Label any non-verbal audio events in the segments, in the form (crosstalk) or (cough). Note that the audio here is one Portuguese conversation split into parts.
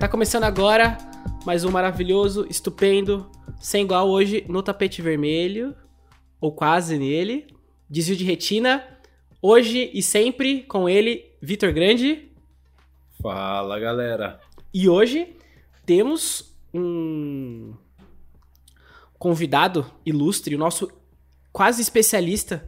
Tá começando agora mais um maravilhoso, estupendo, sem igual hoje no tapete vermelho, ou quase nele. Desvio de retina. Hoje e sempre com ele, Vitor Grande. Fala galera. E hoje temos um convidado ilustre, o nosso quase especialista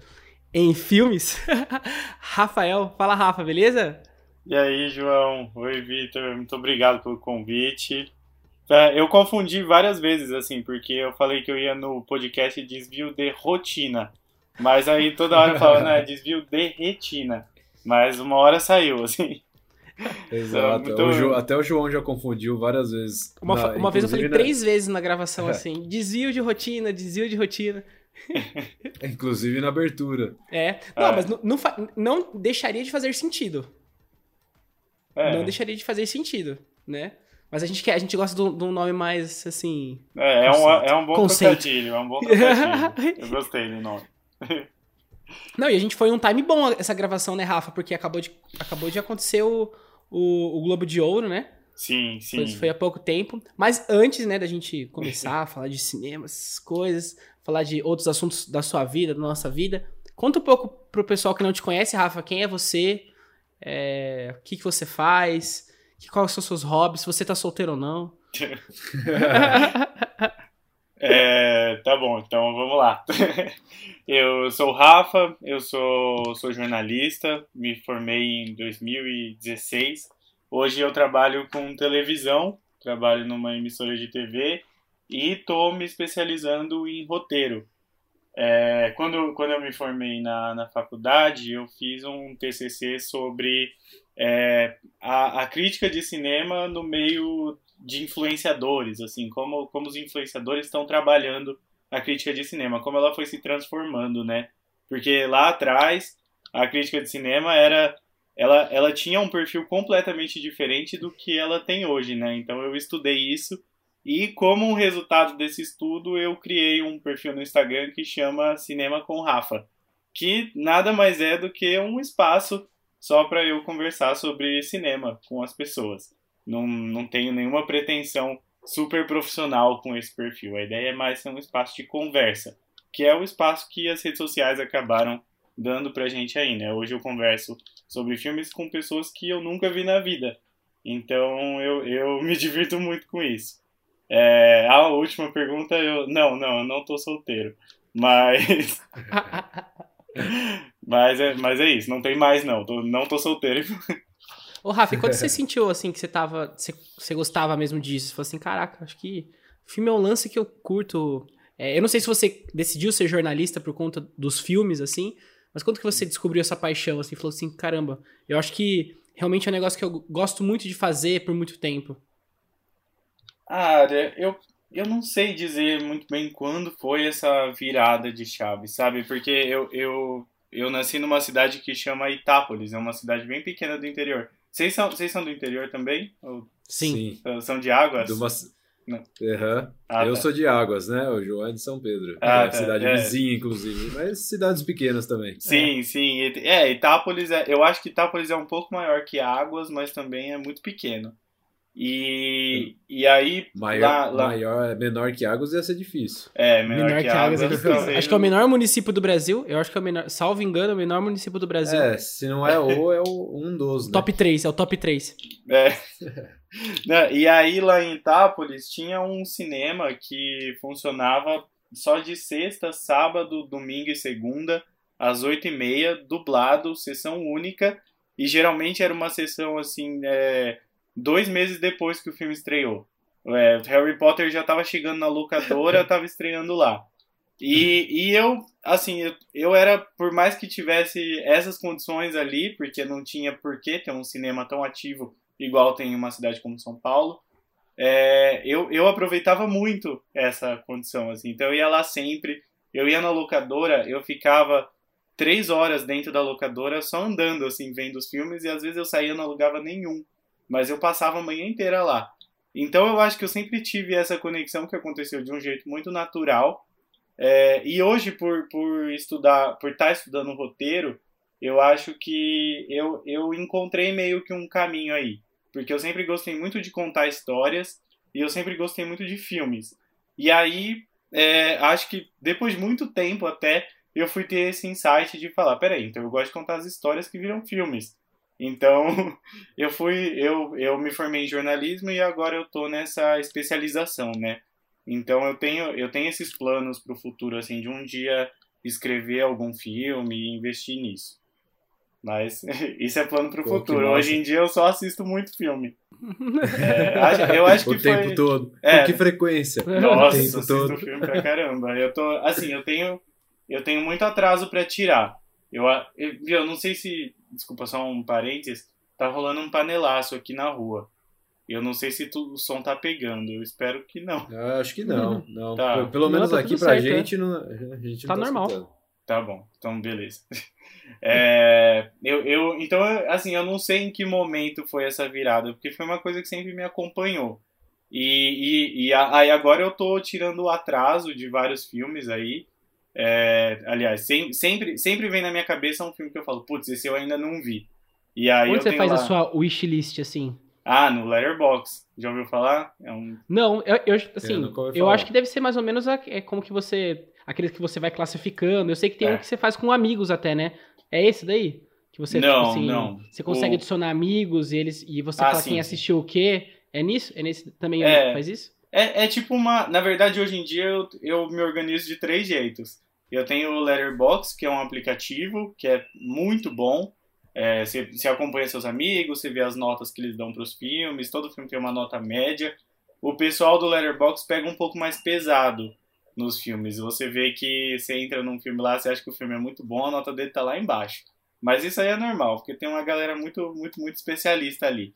em filmes, (laughs) Rafael. Fala, Rafa, beleza? E aí, João? Oi, Vitor. Muito obrigado pelo convite. É, eu confundi várias vezes, assim, porque eu falei que eu ia no podcast desvio de rotina. Mas aí toda hora eu falava, né, (laughs) desvio de retina. Mas uma hora saiu, assim. Exato. Muito... O Ju, até o João já confundiu várias vezes. Uma, na, uma vez eu falei na... três vezes na gravação, (laughs) assim, desvio de rotina, desvio de rotina. Inclusive na abertura. É. Não, é. mas não, não, não, deixaria de fazer sentido. É. Não deixaria de fazer sentido, né? Mas a gente quer, a gente gosta de um nome mais assim. É, é um, é um bom conceito. trocadilho, é um bom trocadilho. Eu gostei do nome. (laughs) Não, e a gente foi um time bom essa gravação, né, Rafa? Porque acabou de, acabou de acontecer o, o, o Globo de Ouro, né? Sim, sim. Foi, foi, há pouco tempo. Mas antes, né, da gente começar a falar de cinema, essas coisas, falar de outros assuntos da sua vida, da nossa vida, conta um pouco pro pessoal que não te conhece, Rafa, quem é você, é, o que, que você faz, que, quais são seus hobbies, se você tá solteiro ou não. (laughs) é, tá bom, então vamos lá. (laughs) eu sou o Rafa, eu sou, sou jornalista, me formei em 2016. Hoje eu trabalho com televisão, trabalho numa emissora de TV e estou me especializando em roteiro. É, quando, quando eu me formei na, na faculdade, eu fiz um TCC sobre é, a, a crítica de cinema no meio de influenciadores, assim, como, como os influenciadores estão trabalhando a crítica de cinema, como ela foi se transformando, né? Porque lá atrás, a crítica de cinema era ela, ela tinha um perfil completamente diferente do que ela tem hoje, né? Então eu estudei isso e como um resultado desse estudo eu criei um perfil no Instagram que chama Cinema com Rafa, que nada mais é do que um espaço só para eu conversar sobre cinema com as pessoas. Não, não tenho nenhuma pretensão super profissional com esse perfil. A ideia é mais ser um espaço de conversa, que é o espaço que as redes sociais acabaram dando pra gente aí, né? Hoje eu converso sobre filmes com pessoas que eu nunca vi na vida. Então eu, eu me (laughs) divirto muito com isso. É, a última pergunta, eu. Não, não, eu não tô solteiro. Mas. (laughs) mas, é, mas é isso, não tem mais não. Tô, não tô solteiro. Ô, Rafa, quando (laughs) você sentiu assim que você tava. Você, você gostava mesmo disso? Você falou assim, caraca, acho que filme é um lance que eu curto. É, eu não sei se você decidiu ser jornalista por conta dos filmes, assim, mas quando que você descobriu essa paixão, assim, falou assim, caramba, eu acho que realmente é um negócio que eu gosto muito de fazer por muito tempo. Ah, eu, eu não sei dizer muito bem quando foi essa virada de chave, sabe? Porque eu, eu, eu nasci numa cidade que chama Itápolis, é uma cidade bem pequena do interior. Vocês são, vocês são do interior também? Ou Sim. São de Águas? De uma... Uhum. Ah, eu tá. sou de Águas, né? O João é de São Pedro. Ah, é tá. cidade é. vizinha, inclusive. Mas cidades pequenas também. Sim, é. sim. É, Itápolis, é, eu acho que Itápolis é um pouco maior que Águas, mas também é muito pequeno. E, e aí. Maior, lá, lá... maior, é menor que Águas ia ser difícil. É, menor, menor que, que Águas. É difícil. Acho que é o menor município do Brasil. Eu acho que é o menor, salvo engano, é o menor município do Brasil. É, se não é o, é o um dos. Né? Top 3, é o top 3. É. e aí lá em Itápolis tinha um cinema que funcionava só de sexta, sábado, domingo e segunda, às oito e meia, dublado, sessão única. E geralmente era uma sessão assim. É dois meses depois que o filme estreou. É, Harry Potter já estava chegando na locadora, estava estreando lá. E, e eu, assim, eu, eu era, por mais que tivesse essas condições ali, porque não tinha por que ter um cinema tão ativo igual tem em uma cidade como São Paulo, é, eu, eu aproveitava muito essa condição, assim. Então eu ia lá sempre, eu ia na locadora, eu ficava três horas dentro da locadora só andando, assim, vendo os filmes, e às vezes eu saía e não alugava nenhum mas eu passava a manhã inteira lá. Então eu acho que eu sempre tive essa conexão que aconteceu de um jeito muito natural. É, e hoje, por, por estudar, por estar estudando o roteiro, eu acho que eu, eu encontrei meio que um caminho aí. porque eu sempre gostei muito de contar histórias e eu sempre gostei muito de filmes. E aí, é, acho que depois de muito tempo até, eu fui ter esse insight de falar, peraí, então eu gosto de contar as histórias que viram filmes. Então, (laughs) eu fui, eu, eu me formei em jornalismo e agora eu tô nessa especialização, né? Então eu tenho, eu tenho esses planos para o futuro, assim, de um dia escrever algum filme e investir nisso. Mas (laughs) isso é plano para o futuro. Hoje em dia eu só assisto muito filme. (laughs) É, eu acho que o foi... tempo todo. É. Com que frequência? Nossa, o tempo assisto todo. filme pra caramba. Eu tô, assim, eu tenho, eu tenho muito atraso para tirar. Eu, eu, eu não sei se, desculpa só um parênteses, tá rolando um panelaço aqui na rua. Eu não sei se tu, o som tá pegando, eu espero que não. (laughs) Eu acho que não, uhum. não. Tá. Pelo menos não, tá aqui pra certo, gente, é. não, a gente tá, tá normal. Escutando. Tá bom, então beleza. (laughs) É, eu, eu, então, assim, eu não sei em que momento foi essa virada, porque foi uma coisa que sempre me acompanhou. E, e, e aí agora eu tô tirando o atraso de vários filmes aí. É, aliás, sem, sempre, sempre vem na minha cabeça um filme que eu falo, putz, esse eu ainda não vi. E aí Onde você faz lá... a sua wishlist assim? Ah, no Letterbox. Já ouviu falar? É um... Não, eu, eu assim, eu, eu acho que deve ser mais ou menos a, é como que você. Aqueles que você vai classificando. Eu sei que tem é. um que você faz com amigos até, né? É esse daí? Que você, tipo não, tipo assim, não. você consegue o... adicionar amigos e eles e você ah, fala sim, quem assistiu o quê? É nisso? É nesse também é, faz isso? É, é tipo uma. Na verdade, hoje em dia eu, eu me organizo de três jeitos. Eu tenho o Letterbox, que é um aplicativo que é muito bom. É, você, acompanha seus amigos, você vê as notas que eles dão para os filmes, todo filme tem uma nota média. O pessoal do Letterbox pega um pouco mais pesado nos filmes. Você vê que você entra num filme lá, você acha que o filme é muito bom, a nota dele tá lá embaixo. Mas isso aí é normal, porque tem uma galera muito, muito, muito especialista ali.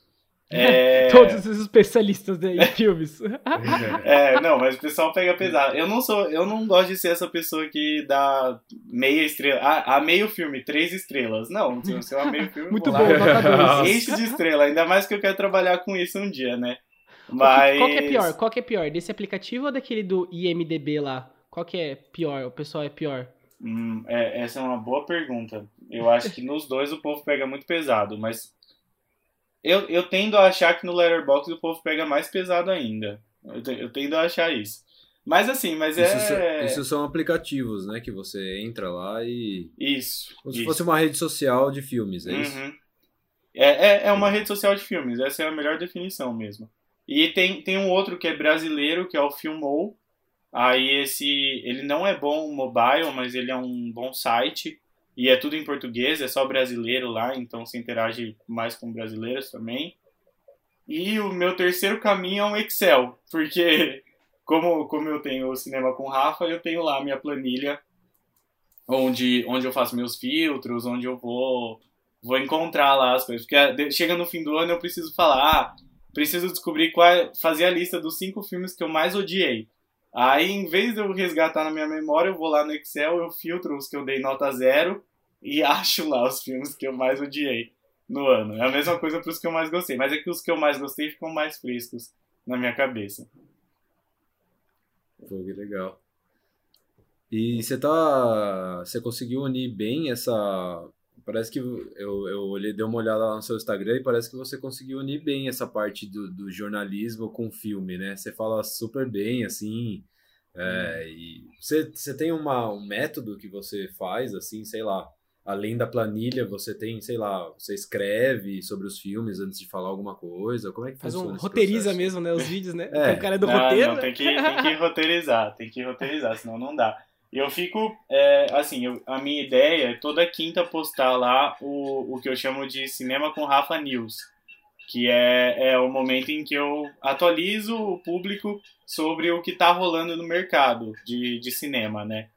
É... (laughs) Todos os especialistas em (laughs) filmes. é, não, mas o pessoal pega pesado. Eu não sou, eu não gosto de ser essa pessoa que dá meia estrela. Ah, a meio filme, três estrelas. Não, se eu a meio filme. Muito bom, (laughs) Enche de estrela, ainda mais que eu quero trabalhar com isso um dia, né? Mas... Qual que, é pior? Qual que é pior? Desse aplicativo ou daquele do IMDB lá? Qual que é pior? O pessoal é pior? Hum, é, essa é uma boa pergunta. Eu acho que nos dois o povo pega muito pesado, mas eu, eu tendo a achar que no Letterboxd o povo pega mais pesado ainda. Eu, eu tendo a achar isso. Mas assim, mas isso é. Isso são aplicativos, né? Que você entra lá e. Isso. Como isso. se fosse uma rede social de filmes, é uhum. isso? É, é, é uma rede social de filmes, essa é a melhor definição mesmo. E tem, tem um outro que é brasileiro, que é o Filmou. Aí esse. Ele não é bom mobile, mas ele é um bom site. E é tudo em português, é só brasileiro lá, então se interage mais com brasileiros também. E o meu terceiro caminho é um Excel, porque (laughs) como, como eu tenho o cinema com o Rafa, eu tenho lá a minha planilha onde, onde eu faço meus filtros, onde eu vou, vou encontrar lá as coisas. Porque chega no fim do ano eu preciso falar, ah, preciso descobrir qual, fazer a lista dos cinco filmes que eu mais odiei. Aí, em vez de eu resgatar na minha memória, eu vou lá no Excel, eu filtro os que eu dei nota zero e (laughs) acho lá os filmes que eu mais odiei no ano. É a mesma coisa para os que eu mais gostei, mas é que os que eu mais gostei ficam mais frescos na minha cabeça. Pô, que legal. E você tá. Você conseguiu unir bem essa. Parece que eu, eu olhei, dei uma olhada lá no seu Instagram e parece que você conseguiu unir bem essa parte do, do jornalismo com o filme, né? Você fala super bem, assim. É, hum. e você, você tem uma, um método que você faz, assim, sei lá, além da planilha, você tem, sei lá, você escreve sobre os filmes antes de falar alguma coisa? Como é que Faz funciona? Um, roteiriza processo? mesmo, né? Os vídeos, né? (laughs) É. O cara é do não, roteiro. Não, tem, que, tem que (laughs) roteirizar, tem que roteirizar, senão não dá. Eu fico, é, assim, eu, a minha ideia é toda quinta postar lá o, o que eu chamo de Cinema com Rafa News, que é, é o momento em que eu atualizo o público sobre o que está rolando no mercado de, de cinema, né?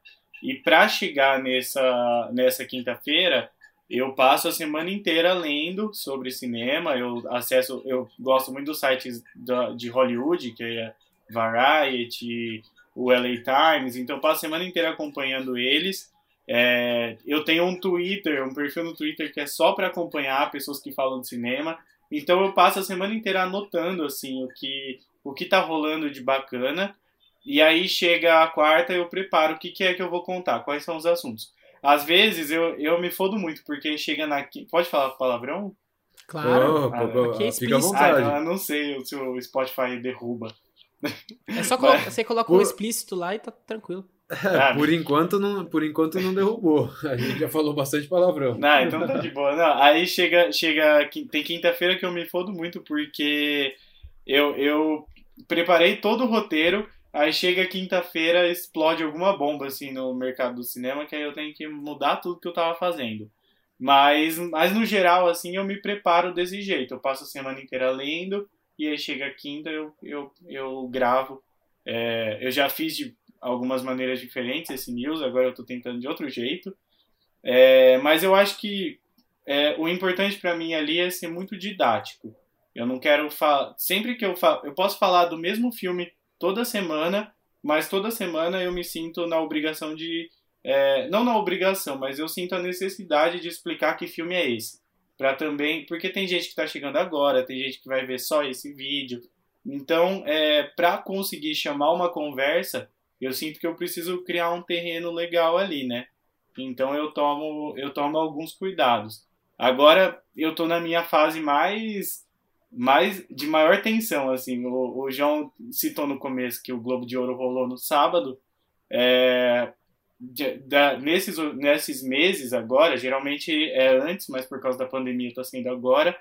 E para chegar nessa, nessa quinta-feira, eu passo a semana inteira lendo sobre cinema. Eu acesso, eu gosto muito dos sites da, de Hollywood, que é Variety, o LA Times. Então, passo a semana inteira acompanhando eles. É, eu tenho um Twitter, um perfil no Twitter que é só para acompanhar pessoas que falam de cinema. Então, eu passo a semana inteira anotando assim o que o que tá rolando de bacana e aí chega a quarta, eu preparo o que, que é que eu vou contar, quais são os assuntos. Às vezes eu, eu me fodo muito, porque chega na. Pode falar palavrão? Claro. Oh, Ah, aqui é fica à. Ah, vontade. eu não sei se o Spotify derruba. É só colo- você coloca um Por- explícito lá e tá tranquilo. Ah, por, enquanto não, por enquanto não derrubou. (laughs) A gente já falou bastante palavrão. Não, então tá de boa. Não, aí chega, chega. Tem quinta-feira que eu me fodo muito porque eu, eu preparei todo o roteiro. Aí chega quinta-feira, explode alguma bomba assim no mercado do cinema, que aí eu tenho que mudar tudo que eu tava fazendo. Mas, mas no geral, assim, eu me preparo desse jeito. Eu passo a semana inteira lendo, e aí chega quinta, eu, eu, eu gravo. É, eu já fiz de algumas maneiras diferentes esse news, agora eu tô tentando de outro jeito. É, mas eu acho que é, o importante para mim ali é ser muito didático. Eu não quero falar. Sempre que eu falo. Eu posso falar do mesmo filme toda semana, mas toda semana eu me sinto na obrigação de. é, não na obrigação, mas eu sinto a necessidade de explicar que filme é esse. Pra também. Porque tem gente que tá chegando agora, tem gente que vai ver só esse vídeo. Então, é, para conseguir chamar uma conversa, eu sinto que eu preciso criar um terreno legal ali, né? Então eu tomo, eu tomo alguns cuidados. Agora eu tô na minha fase mais, mais de maior tensão, assim. O, o João citou no começo que o Globo de Ouro rolou no sábado. É, de- da- nesses, nesses meses agora, geralmente é antes, mas por causa da pandemia está sendo agora,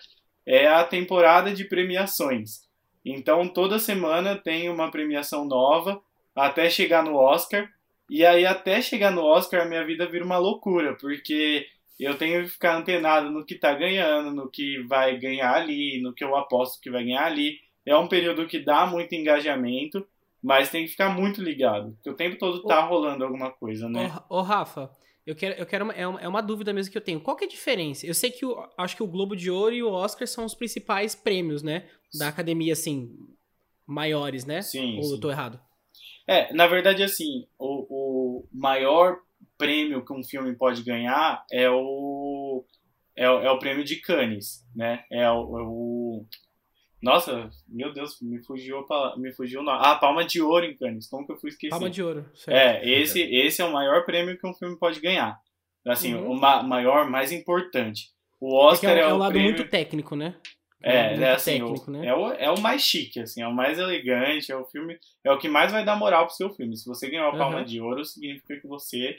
é a temporada de premiações. Então toda semana tem uma premiação nova até chegar no Oscar. E aí, até chegar no Oscar, a minha vida vira uma loucura, porque eu tenho que ficar antenado no que tá ganhando, no que vai ganhar ali, no que eu aposto que vai ganhar ali. É um período que dá muito engajamento, mas tem que ficar muito ligado, porque o tempo todo tá rolando alguma coisa, né? Ô, ô, Rafa, eu quero, eu quero uma, é, uma, é uma dúvida mesmo que eu tenho. Qual que é a diferença? Eu sei que o, acho que o Globo de Ouro e o Oscar são os principais prêmios, né? Da academia, assim, maiores, né? Sim, Ou sim. eu tô errado? É, na verdade, assim, o, o maior prêmio que um filme pode ganhar é o é, o- é o prêmio de Cannes, né? É o, é o- nossa, meu Deus, me fugiu me fugiu o nome. Ah, Palma de Ouro em Cannes. Como que eu fui esquecer? Palma de Ouro. certo. É, esse esse é o maior prêmio que um filme pode ganhar. Assim, Uhum. o ma- maior, mais importante. O Porque Oscar é, é, é um o lado prêmio muito técnico, né? é, é muito assim, técnico, o, né? é, o, é o mais chique, assim, é o mais elegante, é o filme, é o que mais vai dar moral pro seu filme. Se você ganhar a Palma Aham. de Ouro, significa que você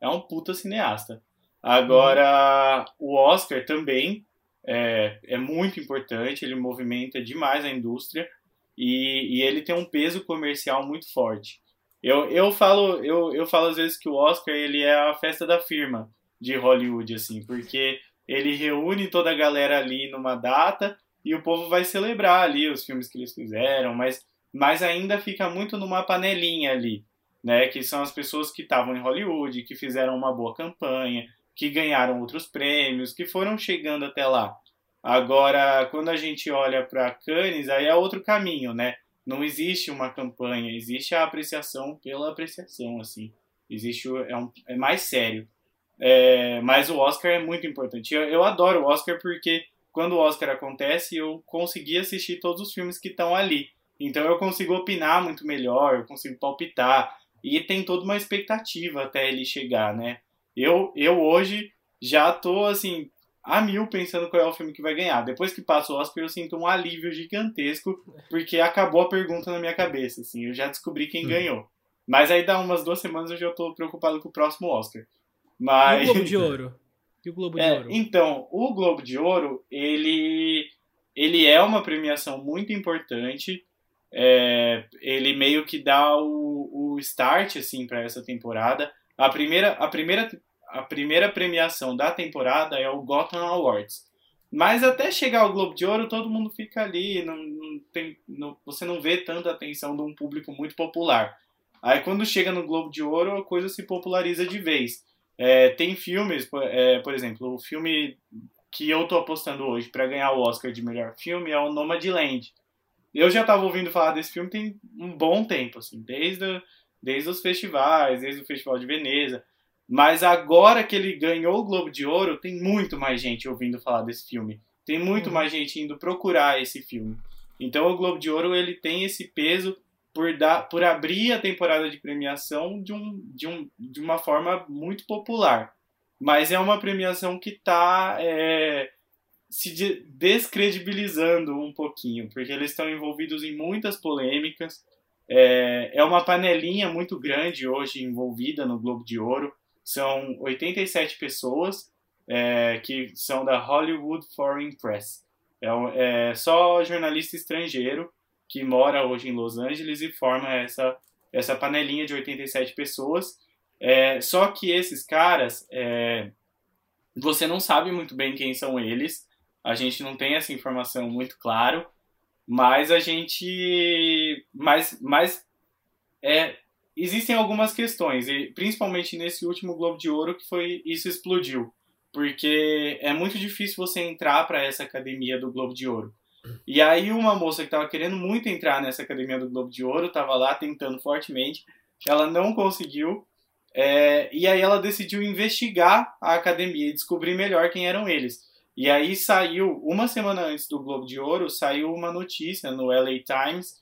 é um puta cineasta. Agora, o Oscar também é, é muito importante, ele movimenta demais a indústria e, e ele tem um peso comercial muito forte. Eu, eu, falo, eu, eu falo às vezes que o Oscar ele é a festa da firma de Hollywood, assim, porque ele reúne toda a galera ali numa data e o povo vai celebrar ali os filmes que eles fizeram, mas, mas ainda fica muito numa panelinha ali, né? Que são as pessoas que estavam em Hollywood, que fizeram uma boa campanha, que ganharam outros prêmios, que foram chegando até lá. Agora, quando a gente olha para Cannes, aí é outro caminho, né? Não existe uma campanha, existe a apreciação pela apreciação, assim. Existe é, um, é mais sério. É, mas o Oscar é muito importante. Eu, eu adoro o Oscar porque quando o Oscar acontece, eu consegui assistir todos os filmes que estão ali. Então eu consigo opinar muito melhor, eu consigo palpitar. E tem toda uma expectativa até ele chegar, né? Eu, eu hoje já tô, assim, a mil pensando qual é o filme que vai ganhar. Depois que passa o Oscar, eu sinto um alívio gigantesco, porque acabou a pergunta na minha cabeça, assim. Eu já descobri quem Hum. ganhou. Mas aí dá umas duas semanas eu já tô preocupado com o próximo Oscar. E Mas... o Globo de Ouro? E o Globo de É, Ouro? então, o Globo de Ouro, ele, ele é uma premiação muito importante. É, ele meio que dá o, o start assim para essa temporada. A primeira, a, primeira, a primeira premiação da temporada é o Gotham Awards. Mas até chegar ao Globo de Ouro, todo mundo fica ali, não, não tem, não- você não vê tanta atenção de um público muito popular. Aí quando chega no Globo de Ouro, a coisa se populariza de vez. É, tem filmes, por, é, por exemplo, o filme que eu tô apostando hoje para ganhar o Oscar de melhor filme é o Nomadland. Eu já tava ouvindo falar desse filme tem um bom tempo, assim, desde, desde os festivais, desde o Festival de Veneza. Mas agora que ele ganhou o Globo de Ouro, tem muito mais gente ouvindo falar desse filme. Tem muito Uhum. mais gente indo procurar esse filme. Então o Globo de Ouro ele tem esse peso por, dar, por abrir a temporada de premiação de, um, de, um, de uma forma muito popular. Mas é uma premiação que está se descredibilizando um pouquinho, porque eles estão envolvidos em muitas polêmicas. É, é uma panelinha muito grande hoje envolvida no Globo de Ouro. São 87 pessoas é, que são da Hollywood Foreign Press. É, é, só jornalista estrangeiro que mora hoje em Los Angeles e forma essa, essa panelinha de 87 pessoas. É, só que esses caras, é, você não sabe muito bem quem são eles. A gente não tem essa informação muito claro, mas a gente, mas, mas é, existem algumas questões e principalmente nesse último Globo de Ouro que foi isso explodiu, porque é muito difícil você entrar para essa academia do Globo de Ouro. E aí uma moça que estava querendo muito entrar nessa academia do Globo de Ouro estava lá tentando fortemente, ela não conseguiu. É, e aí ela decidiu investigar a academia e descobrir melhor quem eram eles. E aí saiu, uma semana antes do Globo de Ouro, saiu uma notícia no LA Times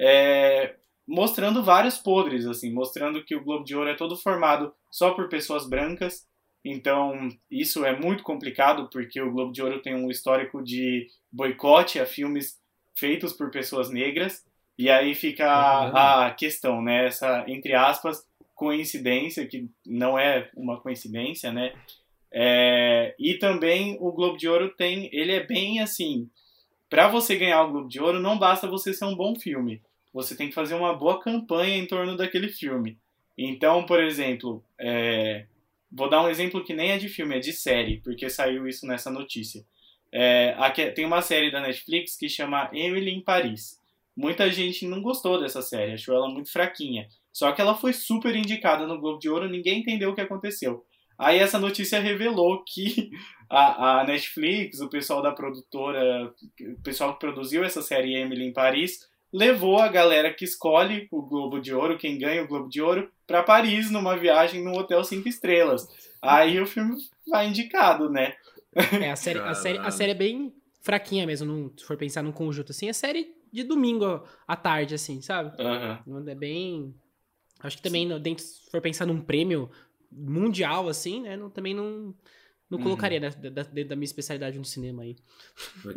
é, mostrando vários podres, assim, mostrando que o Globo de Ouro é todo formado só por pessoas brancas. Então, isso é muito complicado, porque o Globo de Ouro tem um histórico de boicote a filmes feitos por pessoas negras. E aí fica a, a questão, né? Essa, entre aspas, coincidência, que não é uma coincidência, né? É, e também o Globo de Ouro tem, ele é bem assim, para você ganhar o Globo de Ouro não basta você ser um bom filme, você tem que fazer uma boa campanha em torno daquele filme. Então, por exemplo, é, vou dar um exemplo que nem é de filme, é de série, porque saiu isso nessa notícia. É, aqui, tem uma série da Netflix que chama Emily em Paris. Muita gente não gostou dessa série, achou ela muito fraquinha. Só que ela foi super indicada no Globo de Ouro, ninguém entendeu o que aconteceu. Aí essa notícia revelou que (laughs) a, a, Netflix, o pessoal da produtora, o pessoal que produziu essa série Emily em Paris, levou a galera que escolhe o Globo de Ouro, quem ganha o Globo de Ouro, para Paris numa viagem num hotel cinco estrelas. Aí o filme vai indicado, né? (laughs) É, a série, a série, a série é bem fraquinha mesmo, não, se for pensar num conjunto assim. É série de domingo à tarde, assim, sabe? Uhum. É bem. Acho que também, dentro, se for pensar num prêmio, mundial, assim, né? Não, também não, não uhum. colocaria né, da, da, da, minha especialidade no cinema aí.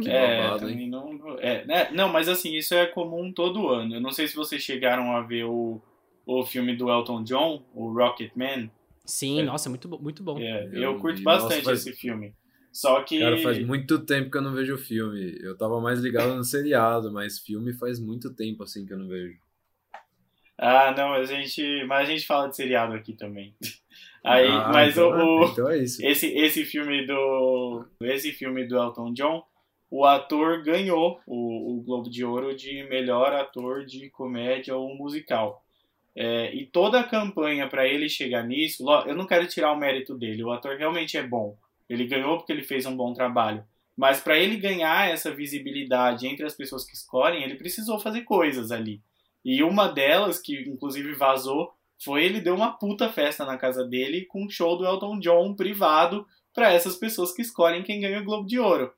Que (laughs) é, babado, hein? Não, é, né? não, mas assim, isso é comum todo ano. Eu não sei se vocês chegaram a ver o, o filme do Elton John, o Rocket Man. Sim, é. nossa, muito, muito bom. É, eu, eu, curto bastante nossa, faz... esse filme. Só que. Cara, faz muito tempo que eu não vejo filme. Eu tava mais ligado no seriado, mas filme faz muito tempo assim que eu não vejo. Ah, não, a gente. Mas a gente fala de seriado aqui também. Aí, ah, mas então, o, então é esse esse filme do esse filme do Elton John, o ator ganhou o, o Globo de Ouro de melhor ator de comédia ou musical. É, e toda a campanha para ele chegar nisso, eu não quero tirar o mérito dele, o ator realmente é bom. Ele ganhou porque ele fez um bom trabalho. Mas para ele ganhar essa visibilidade entre as pessoas que escolhem, ele precisou fazer coisas ali. E uma delas, que inclusive vazou, foi ele deu uma puta festa na casa dele com um show do Elton John privado para essas pessoas que escolhem quem ganha o Globo de Ouro.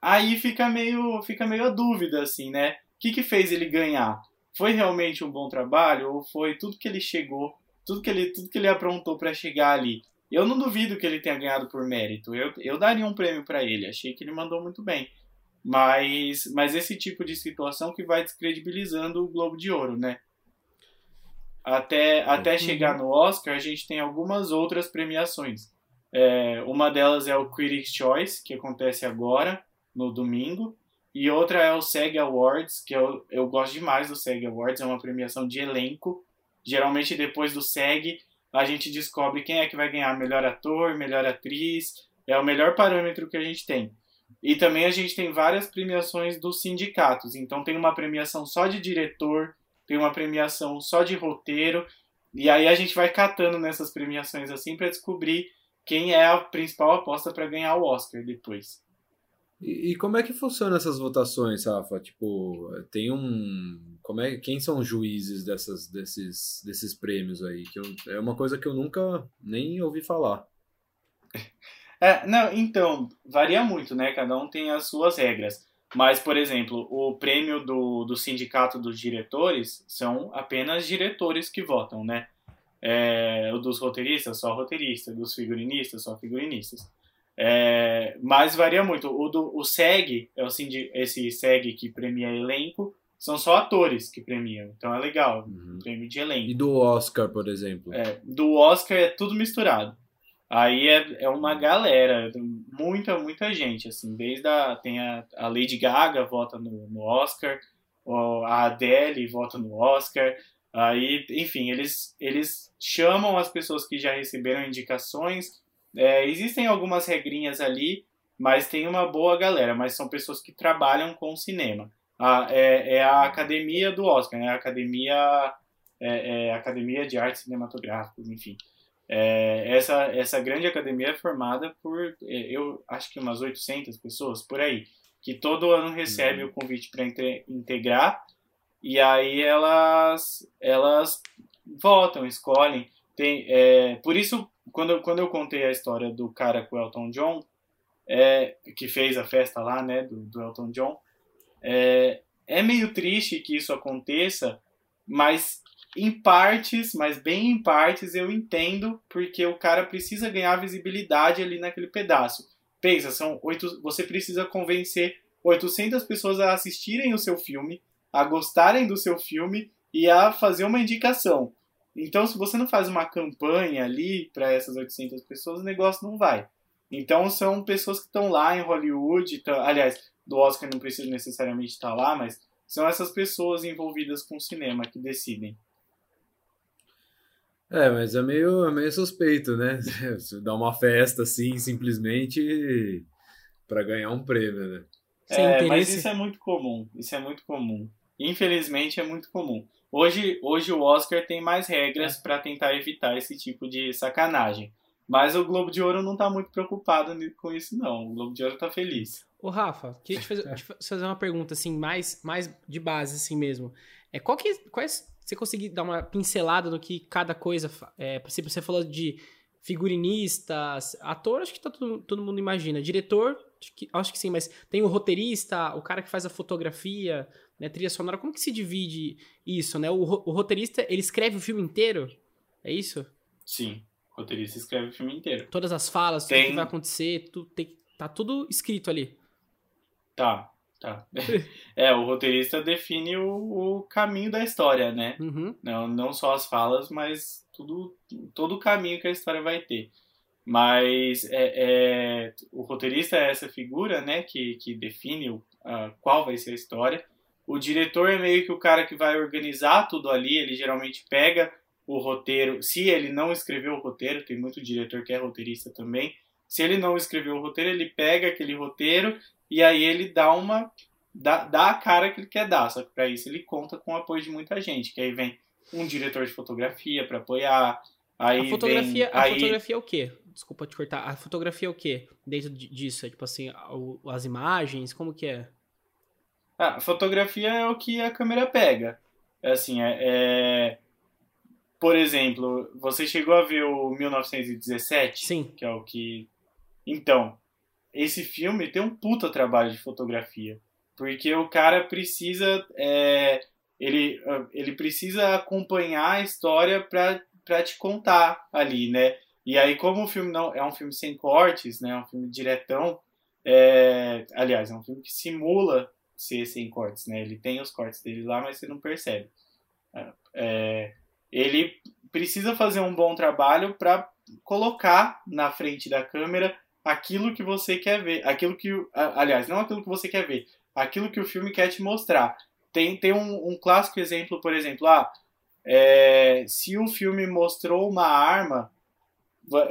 Aí fica meio, fica meio a dúvida, assim, né? O que, que fez ele ganhar? Foi realmente um bom trabalho ou foi tudo que ele chegou, tudo que ele, tudo que ele aprontou para chegar ali? Eu não duvido que ele tenha ganhado por mérito. Eu, eu daria um prêmio para ele. Achei que ele mandou muito bem. Mas, mas esse tipo de situação que vai descredibilizando o Globo de Ouro, né? Até, até uhum. chegar no Oscar, a gente tem algumas outras premiações. É, uma delas é o Critics' Choice, que acontece agora, no domingo. E outra é o SEG Awards, que eu, eu gosto demais do SEG Awards, é uma premiação de elenco. Geralmente, depois do SEG, a gente descobre quem é que vai ganhar melhor ator, melhor atriz. É o melhor parâmetro que a gente tem. E também a gente tem várias premiações dos sindicatos. Então, tem uma premiação só de diretor, tem uma premiação só de roteiro, e aí a gente vai catando nessas premiações assim para descobrir quem é a principal aposta para ganhar o Oscar depois. E, e, como é que funciona essas votações, Rafa? Tipo, tem um. Como é, quem são os juízes dessas, desses, desses prêmios aí? Que eu, é uma coisa que eu nunca nem ouvi falar. (laughs) É, não, então, varia muito, né? Cada um tem as suas regras. Mas, por exemplo, o prêmio do, do sindicato dos diretores são apenas diretores que votam, né? É, o dos roteiristas, só roteiristas, dos figurinistas, só figurinistas. É, mas varia muito. O, do, o SEG, é o esse SEG que premia elenco, são só atores que premiam. Então é legal, uhum. prêmio de elenco. E do Oscar, por exemplo? É, do Oscar é tudo misturado. Aí é, é uma galera, muita, muita gente, assim, desde a, tem a, a Lady Gaga vota no, no Oscar, a Adele vota no Oscar, aí, enfim, eles, eles chamam as pessoas que já receberam indicações, é, existem algumas regrinhas ali, mas tem uma boa galera, mas são pessoas que trabalham com cinema. A, é, é a academia do Oscar, né? A academia, é, é academia de artes cinematográficas, enfim. É, essa, essa grande academia é formada por, é, eu acho que umas 800 pessoas, por aí, que todo ano recebe uhum. o convite para integrar, e aí elas, elas votam, escolhem. Tem, é, por isso, quando, quando eu contei a história do cara com o Elton John, é, que fez a festa lá, né, do, do Elton John, é, é meio triste que isso aconteça, mas em partes, mas bem em partes, eu entendo porque o cara precisa ganhar visibilidade ali naquele pedaço. Pensa, são oito, você precisa convencer 800 pessoas a assistirem o seu filme, a gostarem do seu filme e a fazer uma indicação. Então, se você não faz uma campanha ali para essas 800 pessoas, o negócio não vai. Então, são pessoas que estão lá em Hollywood, tão, aliás, do Oscar não precisa necessariamente estar lá, mas são essas pessoas envolvidas com o cinema que decidem. É, mas é meio, é meio suspeito, né? (laughs) Você dá uma festa assim, simplesmente para ganhar um prêmio, né? É, mas isso é muito comum. Isso é muito comum. Infelizmente é muito comum. Hoje, hoje o Oscar tem mais regras é. para tentar evitar esse tipo de sacanagem. Mas o Globo de Ouro não tá muito preocupado com isso, não. O Globo de Ouro tá feliz. Ô, Rafa, queria te fazer, (laughs) te fazer uma pergunta, assim, mais, mais de base, assim mesmo. É, qual que, quais você conseguir dar uma pincelada no que cada coisa. É, você falou de figurinistas, ator, acho que tá todo, todo mundo imagina. Diretor, acho que, acho que sim, mas tem o roteirista, o cara que faz a fotografia, né, trilha sonora. Como que se divide isso, né? O, o roteirista, ele escreve o filme inteiro? É isso? Sim, o roteirista escreve o filme inteiro. Todas as falas, tem... tudo que vai acontecer, tu, tem, tá tudo escrito ali. Tá. Tá. (laughs) É, o roteirista define o, o caminho da história, né? Uhum. Não, não só as falas, mas tudo, todo o caminho que a história vai ter. Mas é, é o roteirista é essa figura, né, que, que define o, a, qual vai ser a história. O diretor é meio que o cara que vai organizar tudo ali, ele geralmente pega o roteiro, se ele não escreveu o roteiro, tem muito diretor que é roteirista também, se ele não escreveu o roteiro, ele pega aquele roteiro e aí ele dá uma. dá, dá a cara que ele quer dar. Só que para isso ele conta com o apoio de muita gente. Que aí vem um diretor de fotografia para apoiar. Aí a fotografia, vem, a fotografia é o quê? Desculpa te cortar. A fotografia é o quê? Dentro disso? É tipo assim, as imagens, como que é? Ah, a fotografia é o que a câmera pega. É assim, é, é, Por exemplo, você chegou a ver o 1917? Sim. Que é o que. Então, esse filme tem um puta trabalho de fotografia. Porque o cara precisa. É, ele, ele precisa acompanhar a história para te contar ali, né? E aí, como o filme não é um filme sem cortes, né? É um filme diretão. É, aliás, é um filme que simula ser sem cortes, né? Ele tem os cortes dele lá, mas você não percebe. É, ele precisa fazer um bom trabalho para colocar na frente da câmera aquilo que você quer ver. Aquilo que. Aliás, não aquilo que você quer ver. Aquilo que o filme quer te mostrar. Tem, tem um, um clássico exemplo, por exemplo, ah, é, se o filme mostrou uma arma,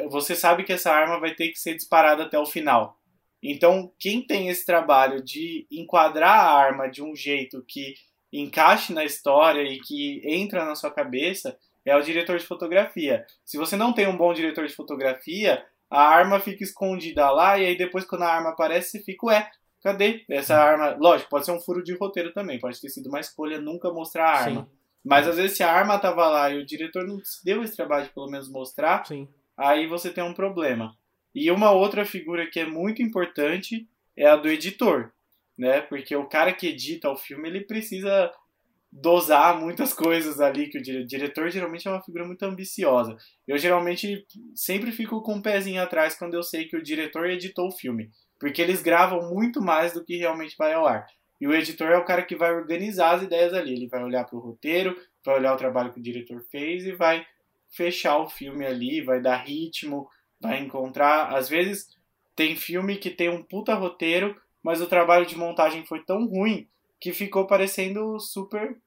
você sabe que essa arma vai ter que ser disparada até o final. Então, quem tem esse trabalho de enquadrar a arma de um jeito que encaixe na história e que entra na sua cabeça é o diretor de fotografia. Se você não tem um bom diretor de fotografia, a arma fica escondida lá, e aí depois quando a arma aparece, você fica, ué, cadê essa arma? Lógico, pode ser um furo de roteiro também, pode ter sido uma escolha nunca mostrar a arma. Sim. Mas às vezes se a arma tava lá e o diretor não deu esse trabalho de pelo menos mostrar, Sim. aí você tem um problema. E uma outra figura que é muito importante é a do editor, né? Porque o cara que edita o filme, ele precisa dosar muitas coisas ali, que o dire- diretor geralmente é uma figura muito ambiciosa. Eu geralmente sempre fico com um pezinho atrás quando eu sei que o diretor editou o filme, porque eles gravam muito mais do que realmente vai ao ar. E o editor é o cara que vai organizar as ideias ali, ele vai olhar para o roteiro, vai olhar o trabalho que o diretor fez e vai fechar o filme ali, vai dar ritmo, vai encontrar. Às vezes tem filme que tem um puta roteiro, mas o trabalho de montagem foi tão ruim que ficou parecendo super.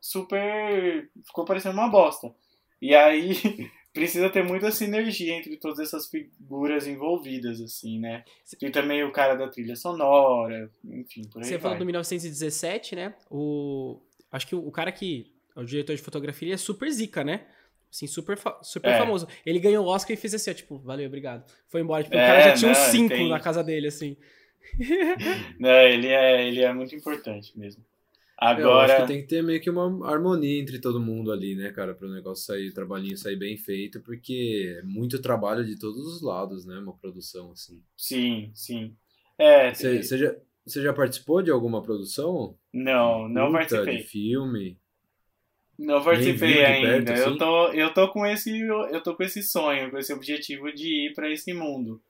Super. ficou parecendo uma bosta. E aí (laughs) precisa ter muita sinergia entre todas essas figuras envolvidas, assim, né? Tem também o cara da trilha sonora, enfim, por aí Você vai. falou do 1917, né? O... Acho que o o cara que é o diretor de fotografia ele é super zica, né? Assim, super, super É. famoso. Ele ganhou o Oscar e fez assim, ó, tipo, valeu, obrigado. Foi embora. Tipo, o É, cara já tinha uns não, cinco tem- na casa dele, assim. (laughs) Não, ele é, ele é muito importante mesmo. Eu acho Agora, que tem que ter meio que uma harmonia entre todo mundo ali, né, cara, para o negócio sair, o trabalhinho sair bem feito, porque é muito trabalho de todos os lados, né, uma produção assim. sim, sim. É, Você já, já participou de alguma produção? não, não Curta, participei. De filme? Não participei ainda. perto, eu assim? tô, eu tô com esse, eu tô com esse sonho, com esse objetivo de ir para esse mundo.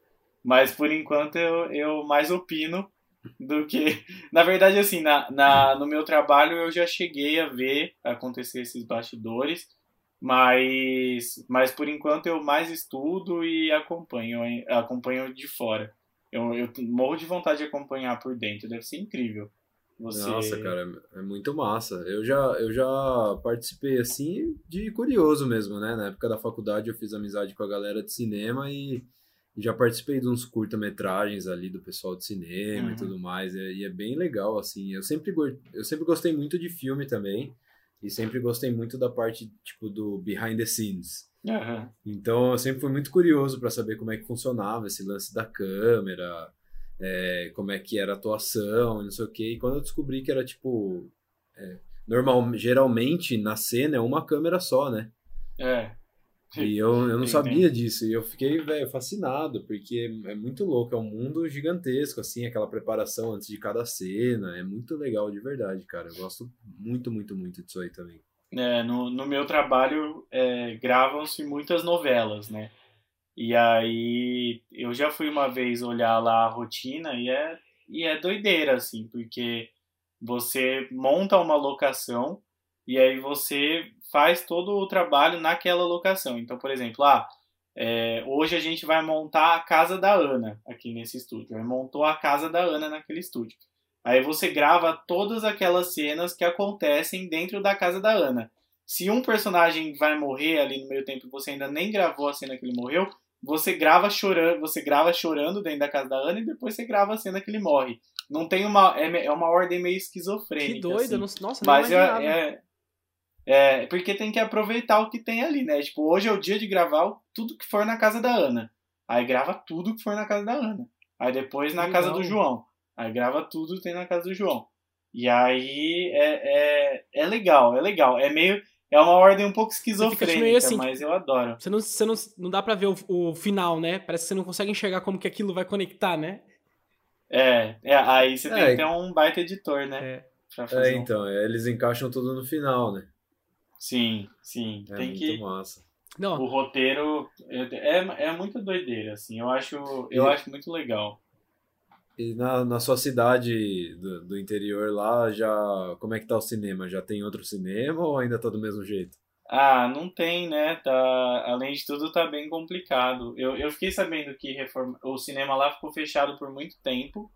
Mas por enquanto eu, eu mais opino do que, na verdade assim, na, na no meu trabalho eu já cheguei a ver acontecer esses bastidores, mas mas por enquanto eu mais estudo e acompanho, acompanho de fora. Eu, eu morro de vontade de acompanhar por dentro, deve ser incrível. Você... Nossa, cara, é muito massa. Eu já, eu já participei assim de curioso mesmo, né? Na época da faculdade eu fiz amizade com a galera de cinema e já participei de uns curta-metragens ali do pessoal de cinema Uhum. e tudo mais. E, e é bem legal, assim. Eu sempre, eu sempre gostei muito de filme também e sempre gostei muito da parte, tipo, do behind the scenes. Aham. Então eu sempre fui muito curioso para saber como é que funcionava esse lance da câmera, é, como é que era a atuação, e não sei o quê. E quando eu descobri que era tipo. é, normal, geralmente na cena é uma câmera só, né? É. E (laughs) eu, eu não sabia disso. E eu fiquei, velho, fascinado, porque é muito louco. É um mundo gigantesco, assim, aquela preparação antes de cada cena. É muito legal de verdade, cara. Eu gosto muito, muito, muito disso aí também. É, no, no meu trabalho é, gravam-se muitas novelas, né? E aí eu já fui uma vez olhar lá a rotina e é, e é doideira, assim, porque você monta uma locação e aí você faz todo o trabalho naquela locação. Então, por exemplo, ah, é, hoje a gente vai montar a casa da Ana aqui nesse estúdio. Aí montou a casa da Ana naquele estúdio. Aí você grava todas aquelas cenas que acontecem dentro da casa da Ana. Se um personagem vai morrer ali no meio tempo e você ainda nem gravou a cena que ele morreu, você grava chorando, você grava chorando dentro da casa da Ana e depois você grava a cena que ele morre. Não tem uma é, é uma ordem meio esquizofrênica. Que doido, assim. não, nossa, não Mas é, é, é porque tem que aproveitar o que tem ali, né? Tipo, hoje é o dia de gravar tudo que for na casa da Ana. Aí grava tudo que for na casa da Ana. Aí depois na Legal. casa do João. Aí grava tudo que tem na casa do João. E aí é, é, é legal, é legal. É meio. É uma ordem um pouco esquizofrênica, assim, mas eu adoro. Você não, você não, não dá pra ver o, o final, né? Parece que você não consegue enxergar como que aquilo vai conectar, né? É, é aí você tem É. que ter um baita editor, né? É. Pra fazer É, um- então, eles encaixam tudo no final, né? Sim, sim. É tem muito que. massa. Não, O roteiro é, é, muito doideira, assim. Eu acho, eu E- acho muito legal. E na, na sua cidade do, do interior lá, já como é que tá o cinema? Já tem outro cinema ou ainda tá do mesmo jeito? Ah, não tem, né? Tá, além de tudo, tá bem complicado. Eu, eu fiquei sabendo que reforma, o cinema lá ficou fechado por muito tempo.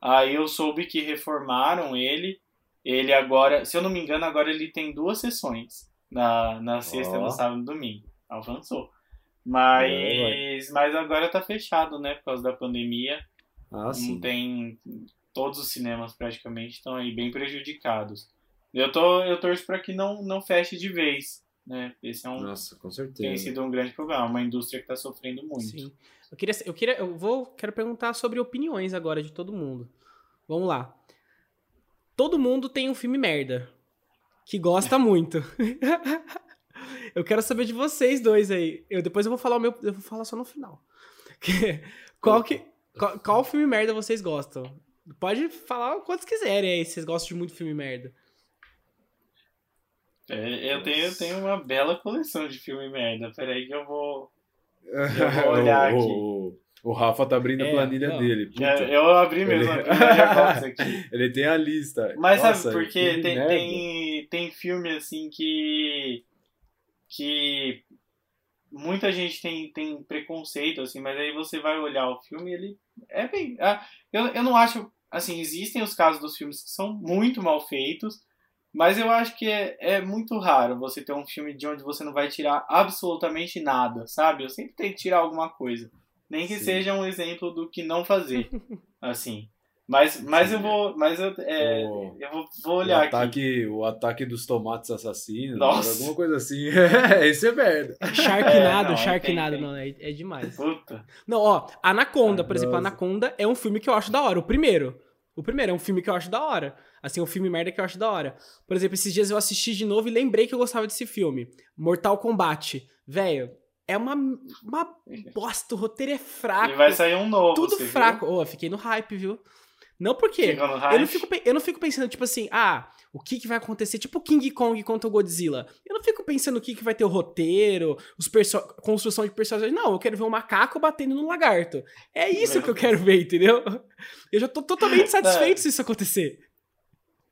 Aí eu soube que reformaram ele. Ele agora, se eu não me engano, agora ele tem duas sessões. Na, na sexta, Ó. no sábado e no domingo. Avançou. É, Mas, mas agora tá fechado, né? Por causa da pandemia. Ah, não sim. tem todos os cinemas praticamente estão aí bem prejudicados. Eu tô eu torço para que não não feche de vez, né? Esse é um Nossa, com tem certeza. sido um grande problema, uma indústria que está sofrendo muito. sim. Eu queria, eu queria, eu vou, quero perguntar sobre opiniões agora de todo mundo. Vamos lá. Todo mundo tem um filme merda que gosta muito. (laughs) eu quero saber de vocês dois aí. Eu depois eu vou falar o meu, eu vou falar só no final. (laughs) qual que qual, qual filme merda vocês gostam? Pode falar quantos quiserem aí, se vocês gostam de muito filme merda. É, eu, tenho, eu tenho uma bela coleção de filme merda. Peraí que eu vou. (laughs) Eu vou olhar aqui. O, Rafa tá abrindo a É, planilha não. dele. Puta, eu abri mesmo Ele- a (laughs) aqui. Ele tem a lista. Mas Nossa, sabe por quê? que Tem, merda. tem, tem filme assim que. que muita gente tem, tem preconceito, assim, mas aí você vai olhar o filme e ele é bem. ah, eu, eu não acho. Assim, existem os casos dos filmes que são muito mal feitos, mas eu acho que é, é muito raro você ter um filme de onde você não vai tirar absolutamente nada, sabe? Eu sempre tenho que tirar alguma coisa. Nem que Sim. seja um exemplo do que não fazer. (laughs) assim. Mas, mas Sim, eu vou. Mas eu, é, O- eu vou, vou O olhar aqui. ataque, o ataque dos tomates assassinos, Nossa. alguma coisa assim. (laughs) Esse é merda. Sharknado, É, não, Sharknado, tem, tem. não, é, é demais. Puta. Não, ó, Anaconda, por exemplo. Anaconda é um filme que eu acho da hora. O primeiro. O primeiro é um filme que eu acho da hora. Assim, um filme merda que eu acho da hora. Por exemplo, esses dias eu assisti de novo e lembrei que eu gostava desse filme. Mortal Kombat. Velho, é uma, uma bosta. O roteiro é fraco. E vai sair um novo. tudo você fraco. Ô, eu fiquei no hype, viu? Não por Viu? quê? Fica no Eu hype. não, fico, eu não fico pensando, tipo assim, ah, o que, que vai acontecer? Tipo King Kong contra o Godzilla. Eu não fico pensando o que, que vai ter o roteiro, os perso construção de personagens. Não, eu quero ver um macaco batendo no lagarto. É isso que eu quero ver, entendeu? Eu já tô totalmente satisfeito se isso acontecer.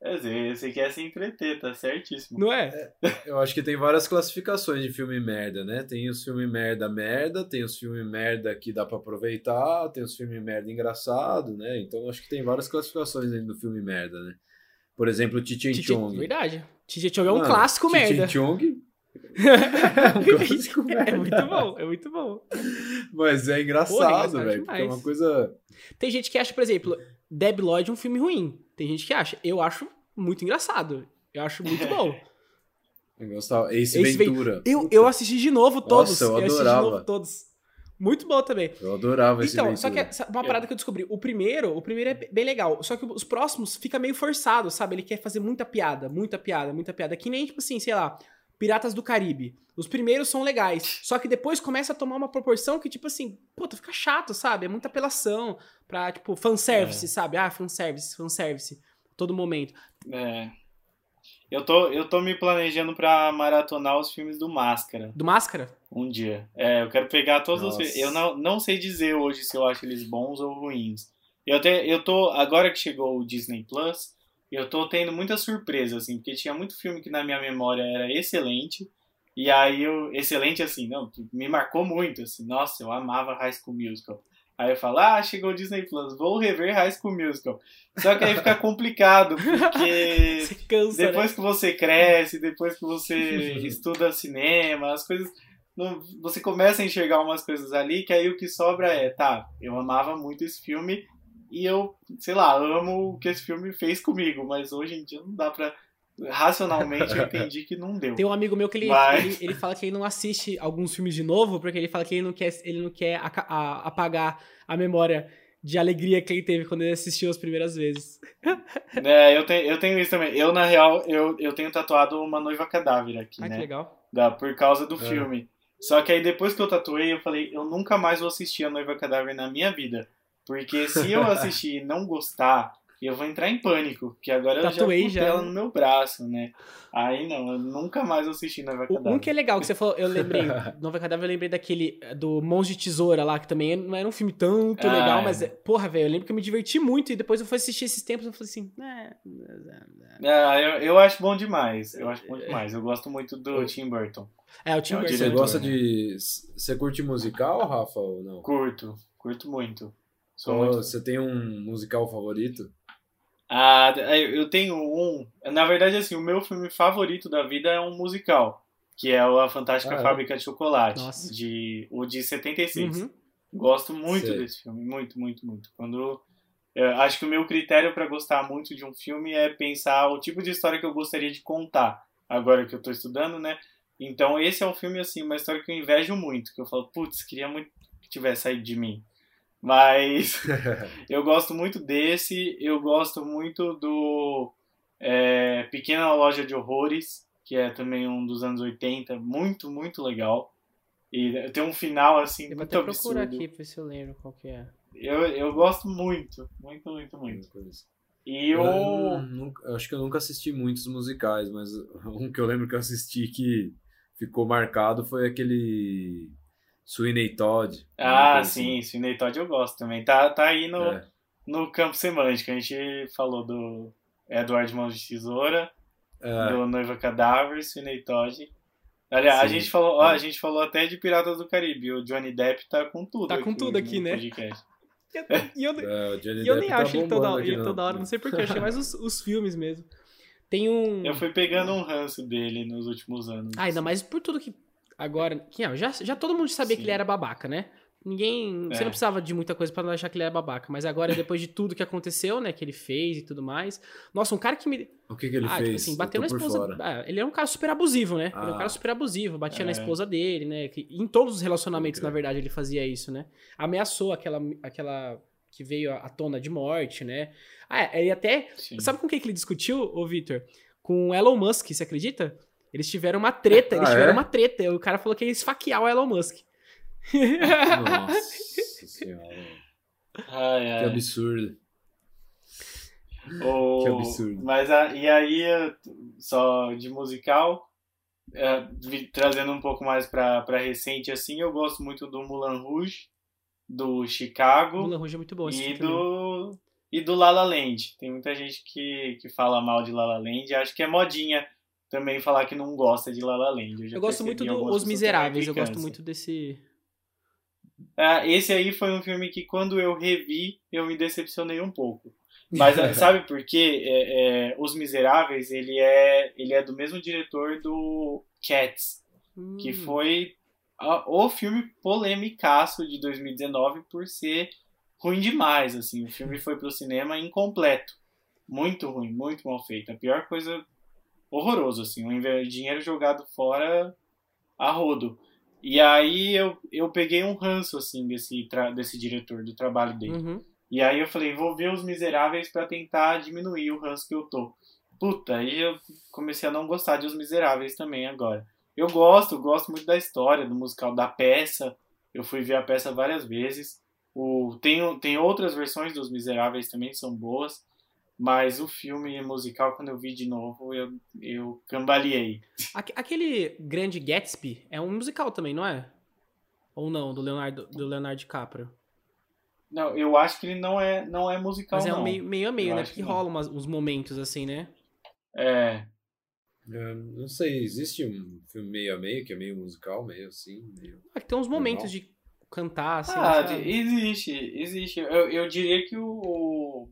Você quer se entreter, tá certíssimo. Não é? Eu acho que tem várias classificações de filme merda, né? Tem os filmes merda merda, tem os filmes merda que dá pra aproveitar, tem os filmes merda engraçado, né? Então acho que tem várias classificações dentro do filme merda, né? Por exemplo, Cheech Titi- Chong. Verdade. Titi Chong é um Mano, clássico Cheech merda. Chong (laughs) é um clássico merda. É muito bom, é muito bom. Mas é é engraçado, velho. Porque é uma coisa. Tem gente que acha, por exemplo, Deb Lloyd um filme ruim. Tem gente que acha. Eu acho muito engraçado. Eu acho muito (laughs) bom. Eu gostava. Ace, Ace Ventura. Eu, eu assisti de novo todos. Nossa, eu assisti de adorava. novo todos. Muito bom também. Eu adorava esse Então, só que essa- uma parada que eu descobri, o primeiro, o primeiro é bem legal, só que os próximos fica meio forçado, sabe? Ele quer fazer muita piada, muita piada, muita piada, que nem tipo assim, sei lá, Piratas do Caribe. Os primeiros são legais, só que depois começa a tomar uma proporção que tipo assim, puta, fica chato, sabe? É muita apelação pra, tipo, fanservice, sabe? Ah, fanservice, fanservice, todo momento. É. Eu tô, eu tô me planejando pra maratonar os filmes do Máscara Do Máscara? um dia. É, eu quero pegar todos Nossa. os filmes. Eu não, não sei dizer hoje se eu acho eles bons ou ruins. Eu, até, eu tô, agora que chegou o Disney Plus, eu tô tendo muita surpresa, assim, porque tinha muito filme que na minha memória era excelente. E aí eu. Excelente assim, não, me marcou muito, assim, nossa, eu amava High School Musical. Aí eu falo, ah, chegou o Disney Plus, vou rever High School Musical. Só que aí fica complicado, porque (laughs) cansa, depois né? que você cresce, depois que você (laughs) estuda cinema, as coisas. não- Você começa a enxergar umas coisas ali que aí o que sobra é, tá, eu amava muito esse filme e eu, sei lá, amo o que esse filme fez comigo, mas hoje em dia não dá pra. Racionalmente eu entendi que não deu. Tem um amigo meu que ele, Mas- ele, ele fala que ele não assiste alguns filmes de novo, porque ele fala que ele não quer, ele não quer aca- a- apagar a memória de alegria que ele teve quando ele assistiu as primeiras vezes. (laughs) É, eu tenho, eu tenho isso também. Eu, na real, eu, eu tenho tatuado uma noiva cadáver aqui, que né? legal. Da, por causa do É. filme. Só que aí depois que eu tatuei, eu falei, eu nunca mais vou assistir a Noiva Cadáver na minha vida. Porque se eu assistir e não gostar, eu vou entrar em pânico. Porque agora Tatuei eu já botei ela no meu braço, né? Aí não, eu nunca mais vou assistir Noiva O- Cadáver. Um que é legal, que você falou, eu lembrei, (laughs) Nova Cadáver, eu lembrei daquele, do Mãos de Tesoura lá, que também não era um filme tanto Ah, legal, é. mas, eh, porra, velho, eu lembro que eu me diverti muito e depois eu fui assistir esses tempos e eu falei assim, é, Ah, eu, eu acho bom demais. Eu acho bom demais. Eu gosto muito do Tim Burton. é, o Tim É Burton. Você gosta né? de. Você curte musical, Rafa, ou não? Curto, curto muito. Sou muito Você tem um musical favorito? Ah, eu tenho um. Na verdade, assim, o meu filme favorito da vida é um musical, que é o A Fantástica Ah, é? Fábrica de Chocolate, Nossa. de o de 76. Uhum. Gosto muito Sei. desse filme, muito, muito, muito. Quando eu acho que o meu critério para gostar muito de um filme é pensar o tipo de história que eu gostaria de contar. Agora que eu tô estudando, né? Então esse é um filme assim, uma história que eu invejo muito, que eu falo, putz, queria muito que tivesse saído de mim. Mas (laughs) eu gosto muito desse, eu gosto muito do é, Pequena Loja de Horrores, que é também um dos anos 80, muito, muito legal. E tem um final, assim, Eu vou muito até procurar absurdo. aqui pra ver se eu lembro qual que é. Eu, eu gosto muito, muito, muito, muito. E o. Eu, eu acho que eu nunca assisti muitos musicais, mas (laughs) um que eu lembro que eu assisti que ficou marcado foi aquele Sweeney Todd. Ah, sim, Sweeney Todd eu gosto também. Tá, tá aí no, assim. É. no campo semântico. A gente falou do Edward Mãos de Tesoura, É, do Noiva Cadáver, Sweeney Todd. Aliás, a gente, falou, ó, É. a gente falou até de Piratas do Caribe. O Johnny Depp tá com tudo Tá com tudo aqui, né? podcast. E eu, (laughs) é, e eu Depp nem tá acho ele toda, ele não. toda hora, não sei porquê, achei mais os, os filmes mesmo. Tem um. Eu fui pegando um ranço dele nos últimos anos. Ah, ainda mais por tudo que. Agora. Ah, já, já todo mundo sabia Sim. que ele era babaca, né? Ninguém. Você É. não precisava de muita coisa pra não achar que ele era babaca. Mas agora, depois de tudo que aconteceu, né? Que ele fez e tudo mais. Nossa, um cara que me. O que, que ele ah, fez? tipo assim, Eu bateu na esposa. Ah, ele era um cara super abusivo, né? Ele era um Ah. cara super abusivo, batia É. na esposa dele, né? Que, em todos os relacionamentos, Ok. na verdade, ele fazia isso, né? Ameaçou aquela, aquela que veio à tona de morte, né? Ah, ele até. Sim. Sabe com quem que ele discutiu, ô Victor? Com o Elon Musk, você acredita? Eles tiveram uma treta, eles Ah, tiveram é? uma treta. O cara falou que ia esfaquear o Elon Musk. Nossa (laughs) senhora. Ai, Que ai. absurdo. O- Que absurdo. Mas a- e aí, só de musical, vi- trazendo um pouco mais pra, pra recente, assim, eu gosto muito do Mulan Rouge, do Chicago Mulan Rouge é muito bom esse e filme também. do, e do La La Land. Tem muita gente que, que fala mal de La La Land, acho que é modinha também falar que não gosta de La La Land. já Eu gosto muito em do algumas Os pessoas que Miseráveis, eu gosto muito desse... Ah, esse aí foi um filme que quando eu revi, eu me decepcionei um pouco. Mas ah, sabe (laughs) por quê? É, é, Os Miseráveis, ele é, ele é do mesmo diretor do Cats, que Hum, foi a- o filme polemicaço de 2019 por ser ruim demais, assim. O filme foi pro cinema incompleto. Muito ruim, muito mal feito. A pior coisa, horroroso, assim. Um dinheiro jogado fora a rodo. E aí eu, eu peguei um ranço, assim, desse, desse diretor, do trabalho dele. uhum. E aí eu falei, vou ver Os Miseráveis pra tentar diminuir o ranço que eu tô. Puta, aí eu comecei a não gostar de Os Miseráveis também agora. Eu gosto, gosto muito da história, do musical, da peça. Eu fui ver a peça várias vezes. O, tem, tem outras versões dos Miseráveis também são boas. Mas o filme musical, quando eu vi de novo, eu, eu cambaleei. Aque- Aquele Grande Gatsby é um musical também, não é? Ou não, do Leonardo, do Leonardo DiCaprio? Não, eu acho que ele não é, não é musical, Mas é não. um meio, meio a meio, Eu né? Porque que não. rola umas- uns momentos assim, né? É, É, não sei, existe um filme meio a meio, que é meio musical, meio assim, meio... Ah, que tem uns momentos Normal. de cantar, assim, Ah, sabe? existe, existe. Eu, eu diria que o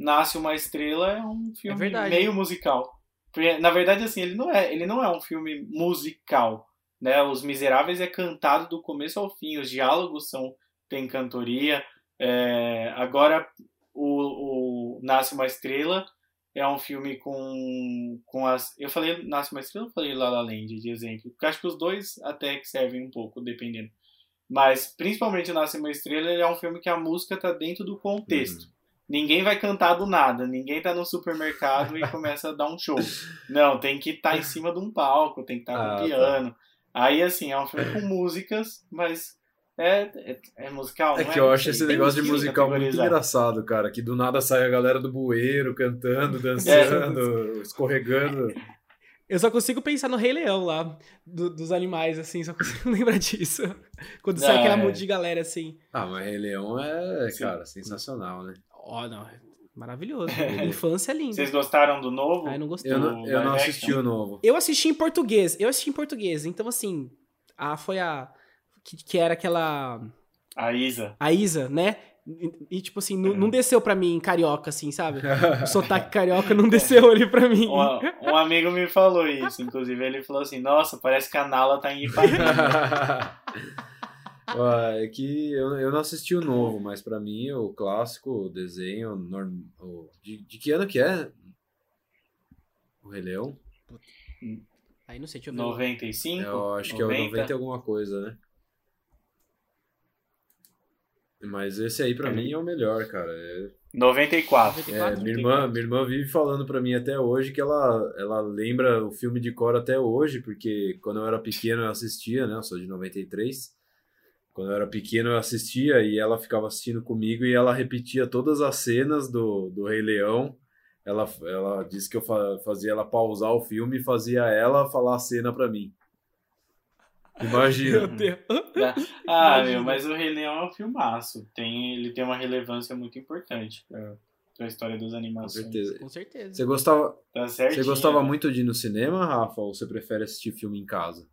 Nasce uma Estrela é um filme verdade. meio musical. Porque, na verdade, assim, ele não é, ele não é um filme musical, né? Os Miseráveis é cantado do começo ao fim, os diálogos são tem cantoria. É, agora, o, o Nasce uma Estrela é um filme com, com as... Eu falei Nasce uma Estrela ou falei La La Land de exemplo? Porque acho que os dois até que servem um pouco, dependendo. Mas, principalmente o Nasce uma Estrela, ele é um filme que a música tá dentro do contexto. Ninguém vai cantar do nada, ninguém tá no supermercado e começa a dar um show. Não, tem que estar em cima de um palco, tem que estar Ah, com tá. piano. Aí, assim, é um filme com músicas, mas é, é, é musical, É não que eu Não acho esse Tem negócio de musical muito engraçado, cara. Que do nada sai a galera do bueiro cantando, dançando, escorregando. Eu só consigo pensar no Rei Leão lá, do- dos animais, assim, só consigo (laughs) lembrar disso. Quando sai Ah, aquela é. monte de galera, assim. Ah, mas Rei Leão é, Sim. cara, sensacional, né? Ó, não, (laughs) é maravilhoso. Infância é linda. Vocês gostaram do novo? Ai, não gostei. Eu não, eu não assisti o novo. Eu assisti em português, eu assisti em português, então assim, a, foi a, que, que era aquela, A Isa. a Isa, né? E, e, tipo assim, não, É. não desceu pra mim carioca, assim, sabe? (laughs) O sotaque carioca não desceu ali pra mim. Um, (laughs) um amigo me falou isso, inclusive. Ele falou assim: Nossa, parece que a Nala tá em Ipanema. Ó, é que eu, eu não assisti o novo, mas pra mim o clássico, o desenho, norm, o, de, de que ano que é? O Rei Leão? Aí não sei, deixa eu ver. 95? Eu acho que é o 90. 90 e alguma coisa, né? Mas esse aí pra É. mim é o melhor, cara. É, 94. 94? é, minha, irmã, minha irmã vive falando pra mim até hoje que ela, ela lembra o filme de cor até hoje, porque quando eu era pequeno eu assistia, né? Eu sou de 93. Quando eu era pequeno eu assistia e ela ficava assistindo comigo e ela repetia todas as cenas do, do Rei Leão ela, ela disse que eu fazia ela pausar o filme e fazia ela falar a cena pra mim. Imagina. (laughs) ah, (laughs) Imagina. meu, mas o Rei Leão é um filmaço. Tem, ele tem uma relevância muito importante pra, pra história das animações. Com certeza. Com certeza. Você gostava, tá você gostava muito de ir no cinema, Rafa, ou você prefere assistir filme em casa?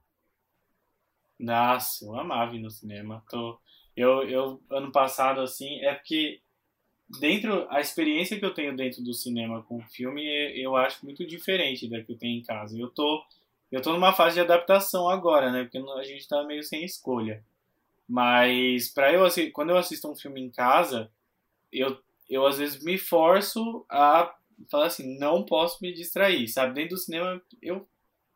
Nossa, eu amava ir no cinema. Tô, eu, eu, ano passado, assim, é porque dentro, a experiência que eu tenho dentro do cinema com o filme, eu acho muito diferente da que eu tenho em casa. Eu tô eu tô numa fase de adaptação agora, né? Porque a gente tá meio sem escolha. Mas para eu quando eu assisto um filme em casa, eu, eu às vezes me forço a falar assim, não posso me distrair, sabe? Dentro do cinema eu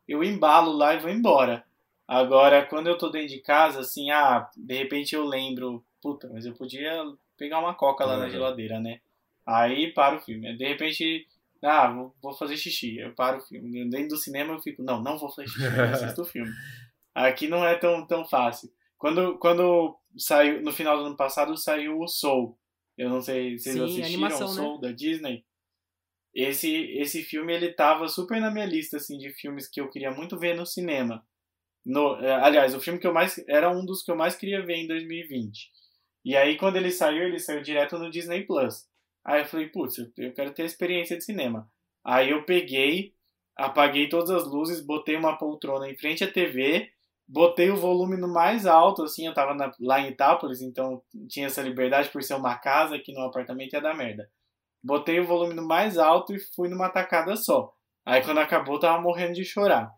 eu embalo lá e vou embora. Agora, quando eu tô dentro de casa, assim, ah, de repente eu lembro, puta, mas eu podia pegar uma coca lá uhum. na geladeira, né? Aí para o filme. De repente ah, vou, vou fazer xixi. Eu paro o filme. Dentro do cinema eu fico, não, não vou fazer xixi, eu assisto o filme. (laughs) Aqui não é tão, tão fácil. Quando, quando saiu, no final do ano passado, saiu o Soul. Eu não sei se vocês Sim, assistiram animação, o Soul né? da Disney. Esse, esse filme, ele tava super na minha lista, assim, de filmes que eu queria muito ver no cinema. No, é, aliás, o filme que eu mais... Era um dos que eu mais queria ver em 2020. E aí, quando ele saiu, ele saiu direto no Disney Plus. Aí eu falei, putz, eu quero ter experiência de cinema. Aí eu peguei, apaguei todas as luzes, botei uma poltrona em frente à TV, botei o volume no mais alto, assim, eu tava na, lá em Itápolis, então tinha essa liberdade por ser uma casa, que no apartamento ia dar merda. Botei o volume no mais alto e fui numa tacada só. Aí quando acabou, tava morrendo de chorar.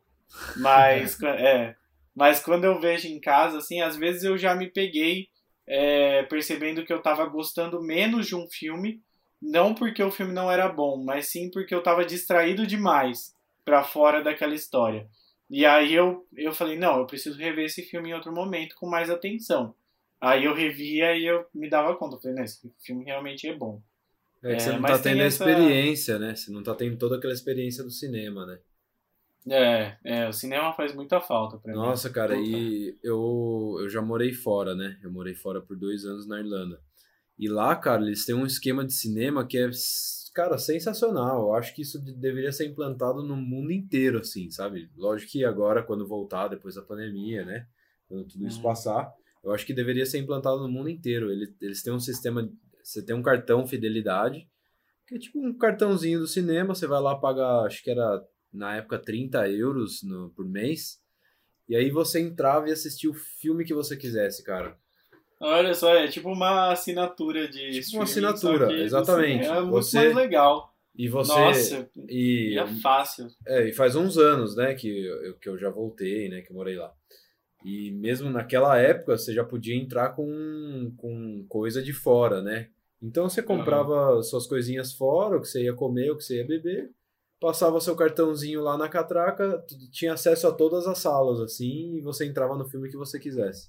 Mas, (laughs) é, mas quando eu vejo em casa, assim, às vezes eu já me peguei é, percebendo que eu tava gostando menos de um filme não porque o filme não era bom, mas sim porque eu estava distraído demais para fora daquela história. E aí eu, eu falei, não, eu preciso rever esse filme em outro momento com mais atenção. Aí eu revia e eu me dava conta, eu falei, esse filme realmente é bom. É que é, você não tá tendo a experiência, né? Você não tá tendo toda aquela experiência do cinema, né? É, é, o cinema faz muita falta pra Nossa, mim. Nossa, cara, Puta. e eu, eu já morei fora, né? Eu morei fora por dois anos na Irlanda. E lá, cara, eles têm um esquema de cinema que é, cara, sensacional. Eu acho que isso deveria ser implantado no mundo inteiro, assim, sabe? Lógico que agora, quando voltar, depois da pandemia, né? Quando tudo isso uhum. passar, eu acho que deveria ser implantado no mundo inteiro. Eles, eles têm um sistema. Você tem um cartão fidelidade, que é tipo um cartãozinho do cinema. Você vai lá pagar, acho que era na época 30 euros no, por mês. E aí você entrava e assistia o filme que você quisesse, cara. Olha só, é tipo uma assinatura de tipo uma assinatura, exatamente. É muito você, mais legal. E você. Nossa, e, é fácil. É, e faz uns anos, né, que eu, que eu já voltei, né, que eu morei lá. E mesmo naquela época você já podia entrar com, com coisa de fora, né? Então você comprava uhum. suas coisinhas fora, o que você ia comer, o que você ia beber, passava seu cartãozinho lá na catraca, tinha acesso a todas as salas, assim, e você entrava no filme que você quisesse.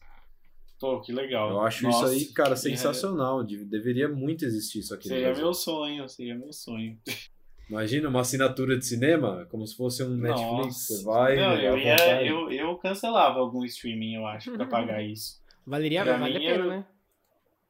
Pô, que legal. Eu acho Nossa, isso aí, cara, sensacional. É... Deveria muito existir isso aqui. Seria meu sonho, seria meu sonho. Imagina uma assinatura de cinema, como se fosse um Netflix. Nossa. Você vai. Não, eu, ia, eu, eu cancelava algum streaming, eu acho, pra pagar (laughs) isso. Valeria, pra vale a pena, eu... né?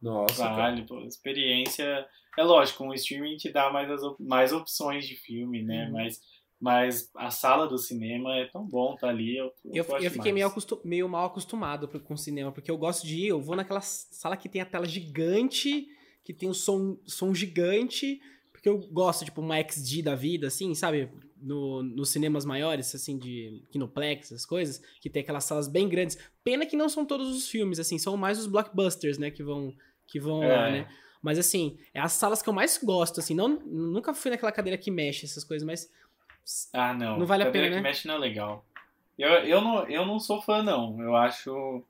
Nossa. Vale, pô, experiência. É lógico, um streaming te dá mais, as, mais opções de filme, né? Uhum. Mas mas a sala do cinema é tão bom tá ali. Eu, eu, eu, eu fiquei meio, acostum, meio, mal acostumado com o cinema, porque eu gosto de ir, eu vou naquela sala que tem a tela gigante, que tem o som, som gigante, porque eu gosto, tipo, uma XD da vida, assim, sabe? No, nos cinemas maiores, assim, de Kinoplex, essas coisas, que tem aquelas salas bem grandes. Pena que não são todos os filmes, assim, são mais os blockbusters, né, que vão, que vão é. lá, né? Mas, assim, é as salas que eu mais gosto, assim, não, nunca fui naquela cadeira que mexe, essas coisas, mas ah, não. Não vale a pena, que né? mexe não é legal. Eu, eu, não, eu não sou fã, não. Eu acho...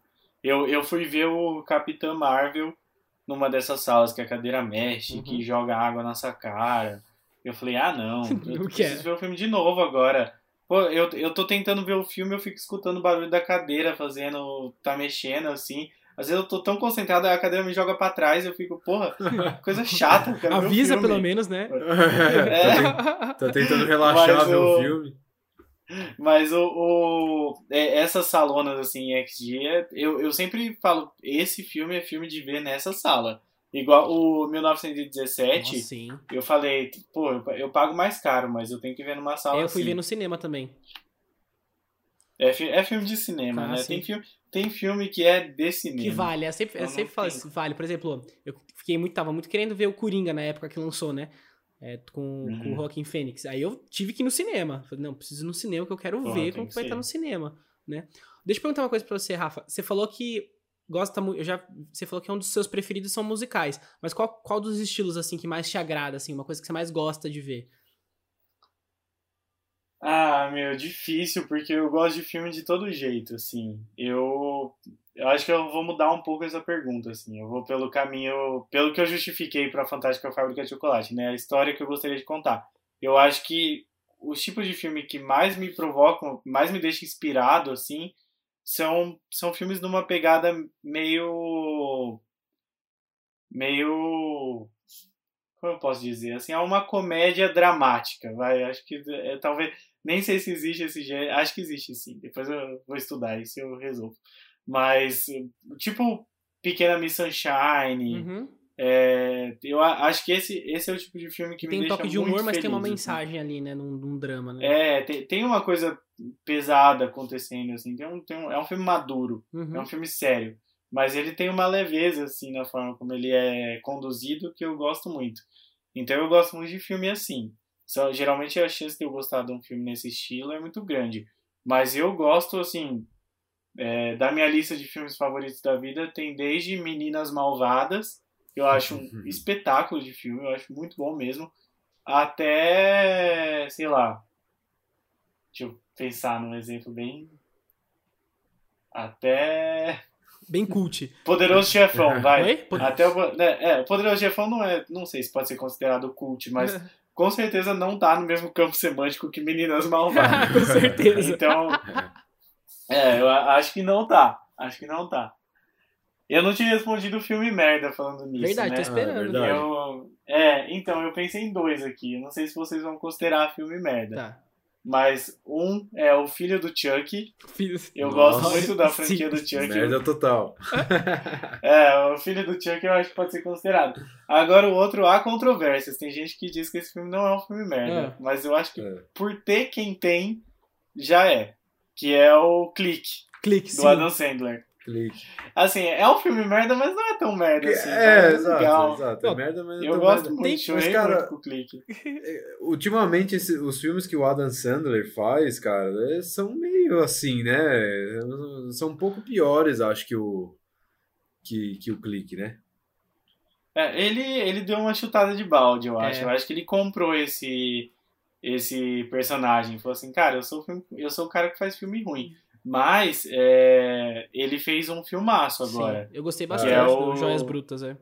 Eu, eu fui ver o Capitã Marvel numa dessas salas que a cadeira mexe, uhum. que joga água na sua cara. Eu falei, ah, não. (laughs) Eu não preciso ver o filme de novo agora. Pô, eu, eu tô tentando ver o filme, eu fico escutando o barulho da cadeira fazendo... Tá mexendo, assim. Às vezes eu tô tão concentrado, a cadeira me joga pra trás, eu fico, porra, (laughs) coisa chata. Avisa pelo menos, né? (laughs) É. tá tentando relaxar, Mas ver o... filme. Mas o, o é, essas salonas assim XG, é, eu, eu sempre falo, esse filme é filme de ver nessa sala. Igual o 1917, Nossa, eu falei, pô, eu, pago mais caro, mas eu tenho que ver numa sala Eu fui assim. ver no cinema também. É, é filme de cinema, Ah, né? sim. Tem filme, tem filme que é de cinema. Que vale, eu sempre, eu Eu sempre falo assim, vale. Por exemplo, eu fiquei muito, tava muito querendo ver o Coringa na época que lançou, né? É, com, Uhum. com o Joaquin Phoenix. Aí eu tive que ir no cinema. Falei, não, preciso ir no cinema que eu quero Pô, ver como que que vai ser. estar no cinema, né? Deixa eu perguntar uma coisa pra você, Rafa. Você falou que gosta muito, já, você falou que um dos seus preferidos são musicais, mas qual, qual dos estilos, assim, que mais te agrada, assim, uma coisa que você mais gosta de ver? Ah, meu, difícil, porque eu gosto de filme de todo jeito, assim. Eu, eu acho que eu vou mudar um pouco essa pergunta, assim. Eu vou pelo caminho, pelo que eu justifiquei para Fantástica Fábrica de Chocolate, né? A história que eu gostaria de contar. Eu acho que os tipos de filme que mais me provocam, mais me deixam inspirado, assim, são, são filmes numa pegada meio. meio. Como eu posso dizer? Assim, é uma comédia dramática, vai. Acho que é, talvez. Nem sei se existe esse gênero. Acho que existe sim. Depois eu vou estudar isso eu resolvo. Mas, tipo, Pequena Miss Sunshine. Uhum. É, eu acho que esse, esse é o tipo de filme que Que me tem um toque de humor, mas tem uma feliz, assim. mensagem ali, né? Num, num drama, né? É, tem, tem uma coisa pesada acontecendo, assim. Tem um, tem um, é um filme maduro. Uhum. É um filme sério. Mas ele tem uma leveza, assim, na forma como ele é conduzido, que eu gosto muito. Então eu gosto muito de filme assim. Só, geralmente a chance de eu gostar de um filme nesse estilo é muito grande. Mas eu gosto, assim, é, da minha lista de filmes favoritos da vida, tem desde Meninas Malvadas, eu acho um espetáculo de filme, eu acho muito bom mesmo, até, sei lá, deixa eu pensar num exemplo bem. Até. Bem cult. Poderoso Chefão, (laughs) vai. Oi? Pod- Até o, né, é, o Poderoso Chefão não é. Não sei se pode ser considerado cult, mas (laughs) com certeza não tá no mesmo campo semântico que Meninas Malvadas. (laughs) Com certeza. Então. É, eu acho que não tá. Acho que não tá. Eu não tinha respondido o filme merda falando nisso. Verdade, né? tô esperando. verdade. Eu, é, então, eu pensei em dois aqui. Eu não sei se vocês vão considerar filme merda. Tá. Mas um é o filho do Chuck. Filho- Eu Nossa, gosto muito da franquia sim. do Chuck. Merda total. (laughs) É, o filho do Chuck eu acho que pode ser considerado. Agora o outro, há controvérsias. Tem gente que diz que esse filme não é um filme merda. É. Mas eu acho que É. por ter quem tem, já é. Que é o Clique, Clique, do sim. Adam Sandler. Clique. Assim, é um filme merda, mas não é tão merda assim. é, tá exato, legal. exato. É Não, merda, mas não Eu tão gosto merda. muito, Tem- mas, cara, muito com o Clique. (laughs) Ultimamente, esse- os filmes que o Adam Sandler faz, cara, é- são meio assim, né? São um pouco piores, acho, que o, que, que o Clique, né? É, ele, ele deu uma chutada de balde, eu acho. É. Eu acho que ele comprou esse, esse personagem. Falou assim, cara, eu sou, filme- eu sou o cara que faz filme ruim. Mas é, ele fez um filmaço agora. Sim, eu gostei Que bastante é do o- Joias Brutas, é.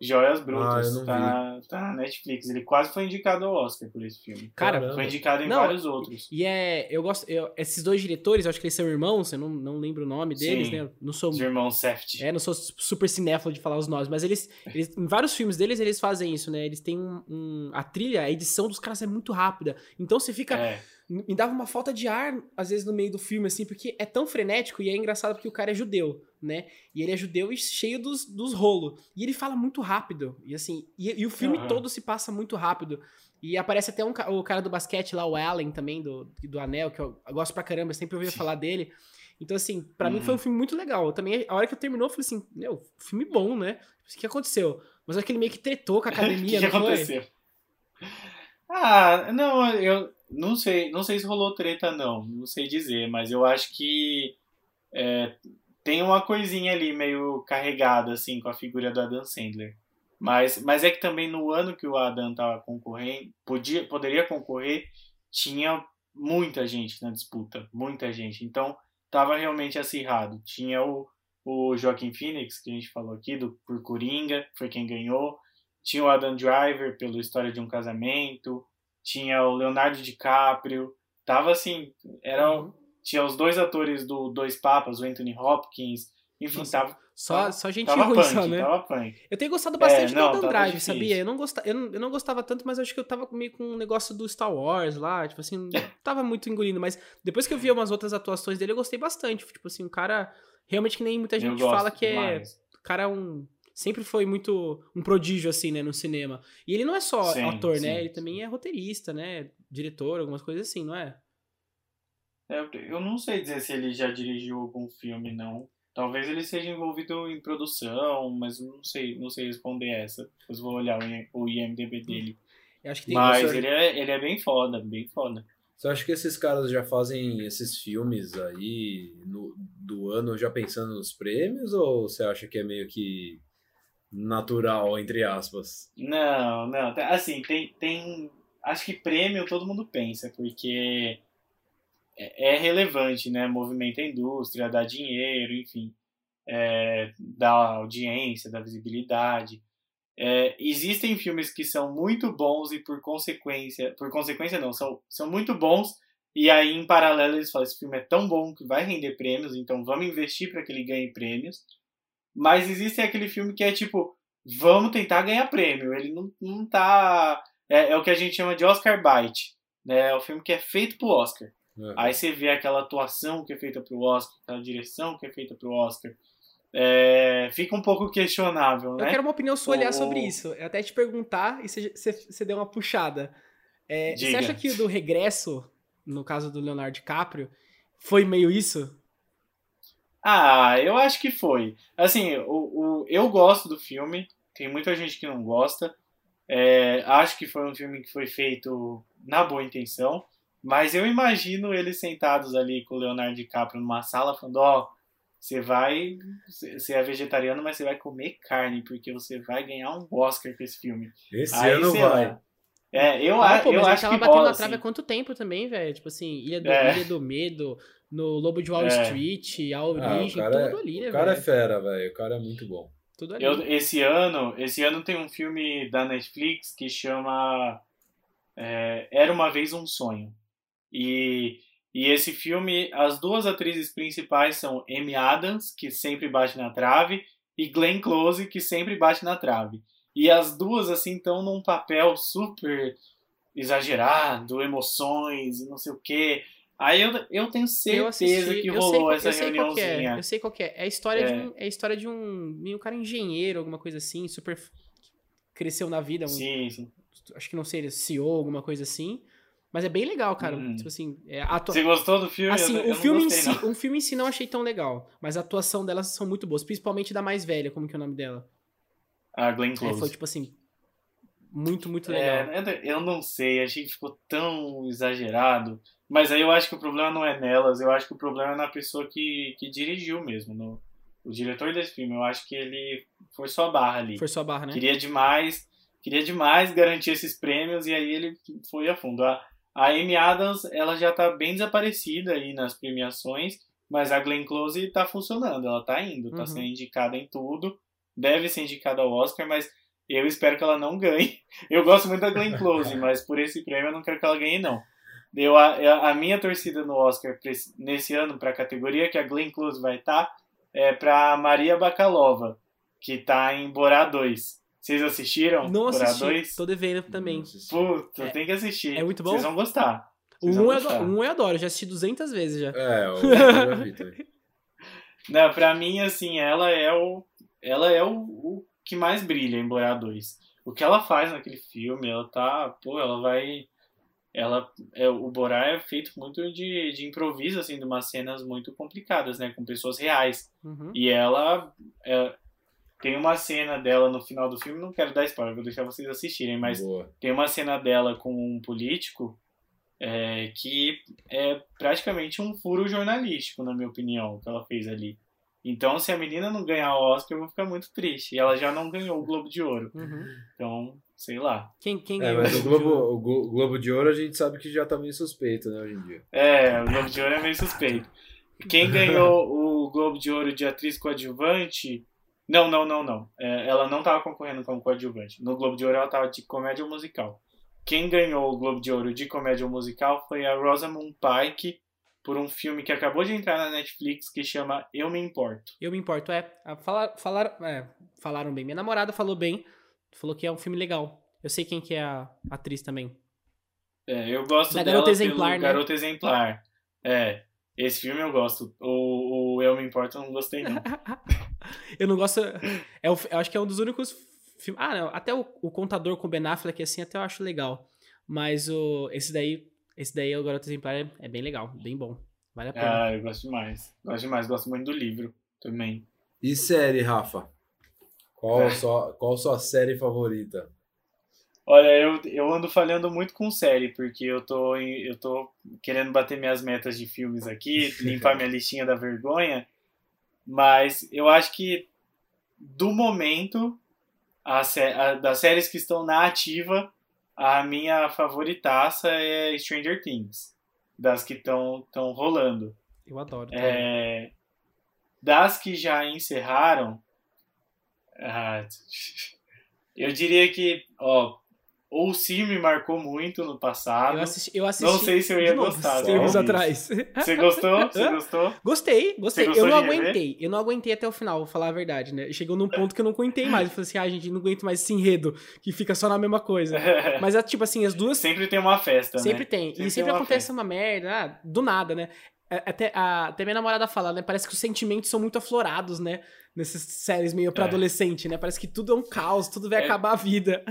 Joias Ah, Brutas. não tá, tá na Netflix. Ele quase foi indicado ao Oscar por esse filme. Cara, Caramba. Foi indicado em Não, vários outros. E é. Eu gosto. eu- esses dois diretores, eu acho que eles são irmãos, eu não, não lembro o nome deles, Sim. né? Não sou. Os irmãos Seft. É, não sou super cinéfilo de falar os nomes, mas eles, eles. Em vários filmes deles, eles fazem isso, né? Eles têm um. um- a trilha, a edição dos caras é muito rápida. Então você fica. É. Me dava uma falta de ar, às vezes, no meio do filme, assim, porque é tão frenético e é engraçado porque o cara é judeu, né? E ele é judeu e cheio dos, dos rolos. E ele fala muito rápido. E assim, e, e o filme Aham. todo se passa muito rápido. E aparece até um, o cara do basquete lá, o Allen também, do, do Anel, que eu, eu gosto pra caramba, eu sempre ouvi falar dele. Então, assim, pra mim Uhum. foi um filme muito legal. Eu também, a hora que eu terminou, eu falei assim, meu, filme bom, né? O que aconteceu? Mas é que ele meio que tretou com a (laughs) O que, academia, que não foi? aconteceu? Ah, não, eu não sei, não sei se rolou treta não, não sei dizer, mas eu acho que é, tem uma coisinha ali meio carregada assim com a figura do Adam Sandler. Mas, mas é que também no ano que o Adam tava concorrendo, podia, poderia concorrer, tinha muita gente na disputa, muita gente. Então tava realmente acirrado. Tinha o, o Joaquim Phoenix, que a gente falou aqui, do por Coringa, foi quem ganhou. Tinha o Adam Driver pelo História de um Casamento. Tinha o Leonardo DiCaprio. Tava assim, era, Uhum. tinha os dois atores do Dois Papas, o Anthony Hopkins. Enfim, Nossa, tava, Só, só gente tava ruim, punk, só, né? tava punk. Eu tenho gostado bastante É, do não, Adam tava Drive, sabia? Eu não, gosta, eu, não, eu não gostava tanto, mas acho que eu tava meio com um negócio do Star Wars lá, tipo assim, não (laughs) tava muito engolindo, mas depois que eu vi umas outras atuações dele, eu gostei bastante. Tipo assim, um cara realmente que nem muita gente fala que é. demais. O cara é um sempre foi muito um prodígio, assim, né, no cinema. E ele não é só Sim, ator, sim, né? Ele sim. também é roteirista, né? Diretor, algumas coisas assim, não é? Eu, eu não sei dizer se ele já dirigiu algum filme, não. Talvez ele seja envolvido em produção, mas eu não sei, não sei responder essa. Depois vou olhar o IMDB dele. Eu acho que tem. Mas ele é, ele é bem foda, bem foda. Você acha que esses caras já fazem esses filmes aí no- do ano já pensando nos prêmios? Ou você acha que é meio que natural, entre aspas? Não, não. Assim, tem, tem. Acho que prêmio todo mundo pensa, porque é, é relevante, né? Movimenta a indústria, dá dinheiro, enfim. É, dá audiência, dá visibilidade. É, existem filmes que são muito bons e por consequência. Por consequência, não, são, são muito bons. E aí, em paralelo, eles falam: esse filme é tão bom que vai render prêmios, então vamos investir para que ele ganhe prêmios. Mas existe aquele filme que é tipo, vamos tentar ganhar prêmio. Ele não, não tá. É, é o que a gente chama de Oscar Bite. Né? É o filme que é feito pro Oscar. É. Aí você vê aquela atuação que é feita pro Oscar, aquela direção que é feita pro Oscar. É, fica um pouco questionável, né? Eu quero uma opinião sua olhar O- sobre isso. Eu até te perguntar e você, deu uma puxada. É, você acha que o do regresso, no caso do Leonardo DiCaprio, foi meio isso? Ah, eu acho que foi. Assim, o, o, eu gosto do filme, tem muita gente que não gosta. É, acho que foi um filme que foi feito na boa intenção, mas eu imagino eles sentados ali com o Leonardo DiCaprio numa sala falando: Ó, você vai. Você é vegetariano, mas você vai comer carne, porque você vai ganhar um Oscar com esse filme. Esse Aí, ano vai. lá. É, eu, Ah, pô, eu acho tava que batendo rola, na trave há assim. quanto tempo também, velho? Tipo assim, Ilha do, É. Ilha do Medo, no Lobo de Wall É. Street, A Ah, o Origem, cara, é, tudo ali, né, o cara é velho? fera, velho. O cara é muito bom. Tudo ali. Eu, esse ano, esse ano tem um filme da Netflix que chama é, Era uma vez um sonho. E, e esse filme, as duas atrizes principais são Amy Adams, que sempre bate na trave, e Glenn Close, que sempre bate na trave. E as duas assim estão num papel super exagerado, emoções e não sei o quê. Aí eu, eu tenho Eu certeza assisti, que eu rolou sei, qual- essa eu sei é, eu sei qual que é. É a história, É. De, um, é a história de um, cara engenheiro, alguma coisa assim, super... Cresceu na vida, um, Sim, sim. acho que não sei, CEO, alguma coisa assim. Mas é bem legal, cara. Hum. Tipo assim, é, atua- Você gostou do filme? Assim, eu, eu o filme, em gostei, si, não. o filme em si não achei tão legal, mas a atuação delas são muito boas, principalmente da mais velha, como que é o nome dela? A Glenn É, Close. foi tipo assim, muito, muito legal. É, eu não sei, achei que ficou tão exagerado. Mas aí eu acho que o problema não é nelas, eu acho que o problema é na pessoa que, que dirigiu mesmo. No, o diretor desse filme, eu acho que ele foi só a barra ali. Foi sua barra, né? Queria demais, queria demais garantir esses prêmios e aí ele foi a fundo. A, a Amy Adams, ela já tá bem desaparecida aí nas premiações, mas a Glenn Close tá funcionando, ela tá indo, tá Uhum. sendo indicada em tudo, deve ser indicada ao Oscar, mas eu espero que ela não ganhe. (laughs) Eu gosto muito da Glenn Close, mas por esse prêmio eu não quero que ela ganhe, não. Eu, a, a minha torcida no Oscar nesse ano, para a categoria que a Glenn Close vai estar, é para Maria Bakalova, que tá em Borá 2. Vocês assistiram? Não Borá assisti, 2? tô devendo também. Puta, É- tem que assistir. é muito bom? Vocês vão gostar. O Vocês 1 vão eu, gostar. um eu adoro, já assisti 200 vezes já. É, eu, eu já vi também. Não, pra mim, assim, ela é o. Ela é o, o que mais brilha em Borá 2. O que ela faz naquele filme, ela tá. Pô, ela vai. Ela, é, o Borá é feito muito de, de improviso, assim, de umas cenas muito complicadas, né? Com pessoas reais. Uhum. E ela. é, tem uma cena dela no final do filme, não quero dar spoiler, vou deixar vocês assistirem, mas Boa. tem uma cena dela com um político é, que é praticamente um furo jornalístico, na minha opinião, que ela fez ali. Então, se a menina não ganhar o Oscar, eu vou ficar muito triste. E ela já não ganhou o Globo de Ouro. Uhum. Então, sei lá. Quem, quem É, ganhou mas o Globo de Globo, Ouro? o Glo- Globo de Ouro a gente sabe que já tá meio suspeito, né, hoje em dia. É, o Globo de Ouro é meio suspeito. Quem (laughs) ganhou o Globo de Ouro de atriz coadjuvante. Não, não, não, não. É, ela não estava concorrendo como coadjuvante. No Globo de Ouro ela estava de comédia musical. Quem ganhou o Globo de Ouro de comédia musical foi a Rosamund Pike por um filme que acabou de entrar na Netflix que chama Eu Me Importo. Eu me importo, é. Falar, falar, é, falaram bem. Minha namorada falou bem, falou que é um filme legal. Eu sei quem que é a atriz também. É, eu gosto Da Garota Exemplar, né? Garota Exemplar. É, esse filme eu gosto. O, o Eu Me Importo eu não gostei não. (laughs) eu não gosto. É, eu acho que é um dos únicos filmes. Ah, não. Até o, o Contador com o Ben Affleck, assim, até eu acho legal. Mas o, esse daí, esse daí, o Garoto Exemplar, é, é bem legal, bem bom. Vale a pena. Ah, eu gosto demais. Gosto demais, gosto muito do livro também. E série, Rafa? Qual, É. a sua, qual sua série favorita? Olha, eu, eu ando falhando muito com série, porque eu tô, eu tô querendo bater minhas metas de filmes aqui, (laughs) limpar minha listinha da vergonha, mas eu acho que do momento, a, a- das séries que estão na ativa, a minha favoritaça é Stranger Things, das que estão rolando. Eu adoro. É, das que já encerraram, ah, (laughs) eu diria que, ó, ou sim me marcou muito no passado. Eu assisti, eu assisti Não sei se eu ia novo, gostar, Tempos né? atrás. Você gostou? Você gostou? Gostei, gostei. Gostou Eu não aguentei. Eu não aguentei até o final, vou falar a verdade, né? Chegou num ponto que eu não aguentei mais. Eu falei assim, ah, gente, não aguento mais esse enredo, que fica só na mesma coisa. (laughs) Mas é tipo assim, as duas Sempre tem uma festa, Sempre né? tem. Sempre e sempre uma acontece festa. uma merda, ah, do nada, né? É, Até, a, até minha namorada fala, né? Parece que os sentimentos são muito aflorados, né? Nessas séries meio pra É. adolescente, né? Parece que tudo é um caos, tudo vai É. acabar a vida.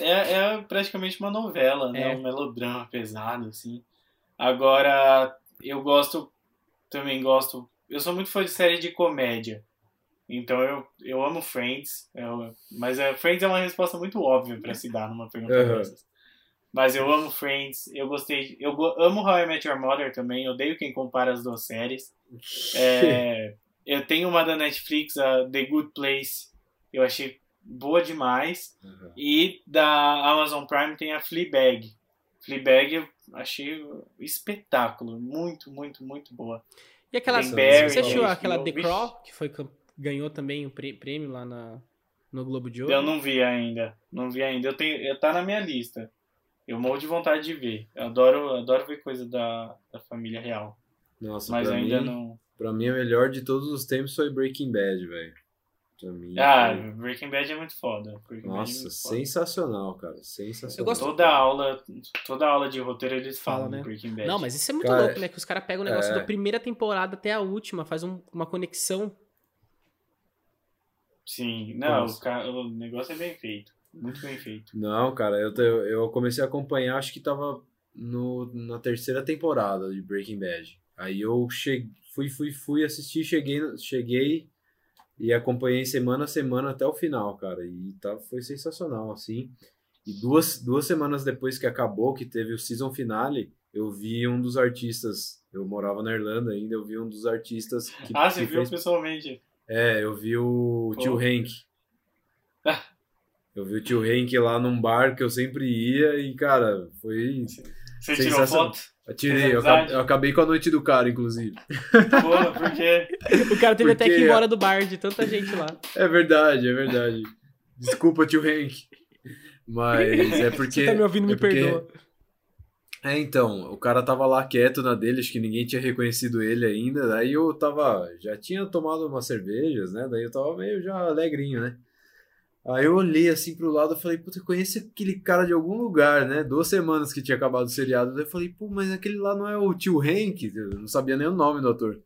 É, é praticamente uma novela, né? É. Um melodrama pesado, assim. Agora, eu gosto, também gosto, eu sou muito fã de série de comédia. Então eu, eu amo Friends, eu- mas é, Friends é uma resposta muito óbvia pra se dar numa pergunta Uhum. dessas. Mas eu amo Friends, eu gostei, eu amo How I Met Your Mother também, eu odeio quem compara as duas séries. É, eu tenho uma da Netflix, a The Good Place, eu achei boa demais. Uhum. E da Amazon Prime tem a Fleabag. Fleabag eu achei um espetáculo, muito, muito, muito boa. E aquela. Barry, você tem aquela The. Crawl, que foi, ganhou também o prê- prêmio lá na, no Globo de Ouro? Eu não vi ainda, não vi ainda. Eu tenho, eu tá na minha lista. Eu morro de vontade de ver. Eu adoro, adoro ver coisa da, da família real, Nossa, mas pra ainda mim, não. pra mim, a melhor de todos os tempos foi Breaking Bad, velho. Pra mim. Ah, foi- Breaking Bad é muito foda. Breaking é Nossa, muito foda. sensacional, cara. Sensacional. Eu gosto- Toda aula, toda aula de roteiro eles Fala, falam né? Breaking Bad. Não, mas isso é muito Cara, louco, né? Que os caras pegam o negócio é. da primeira temporada até a última, faz um- uma conexão. Sim, não, o, ca- o negócio é bem feito. Muito bem feito. Não, cara, eu, te- eu comecei a acompanhar, acho que tava no, na terceira temporada de Breaking Bad. Aí eu cheguei, fui, fui, fui assistir, cheguei, cheguei e acompanhei semana a semana até o final, cara. E tá, foi sensacional, assim. E duas, duas semanas depois que acabou, que teve o season finale, eu vi um dos artistas. Eu morava na Irlanda ainda, eu vi um dos artistas que, Ah, você que viu fez pessoalmente? é, eu vi o tio Oh. Hank. Ah. Eu vi o tio Hank lá num bar que eu sempre ia e, cara, foi. Você tirou Sensacional. foto? Eu tirei, Fez eu, acabei, eu acabei com a noite do cara, inclusive. Pô, porque O cara teve até que ir Porque- embora do bar de tanta gente lá. É verdade, é verdade. Desculpa, tio Hank. Mas é (laughs) porque. Você tá me ouvindo, me é porque- perdoa. É, então, o cara tava lá quieto na dele, acho que ninguém tinha reconhecido ele ainda. Daí eu tava. Já tinha tomado umas cervejas, né? Daí eu tava meio já alegrinho, né? Aí eu olhei assim pro lado e falei, puta, eu conheço aquele cara de algum lugar, né? Duas semanas que tinha acabado o seriado. Daí eu falei, pô, mas aquele lá não é o tio Hank? Eu não sabia nem o nome do ator.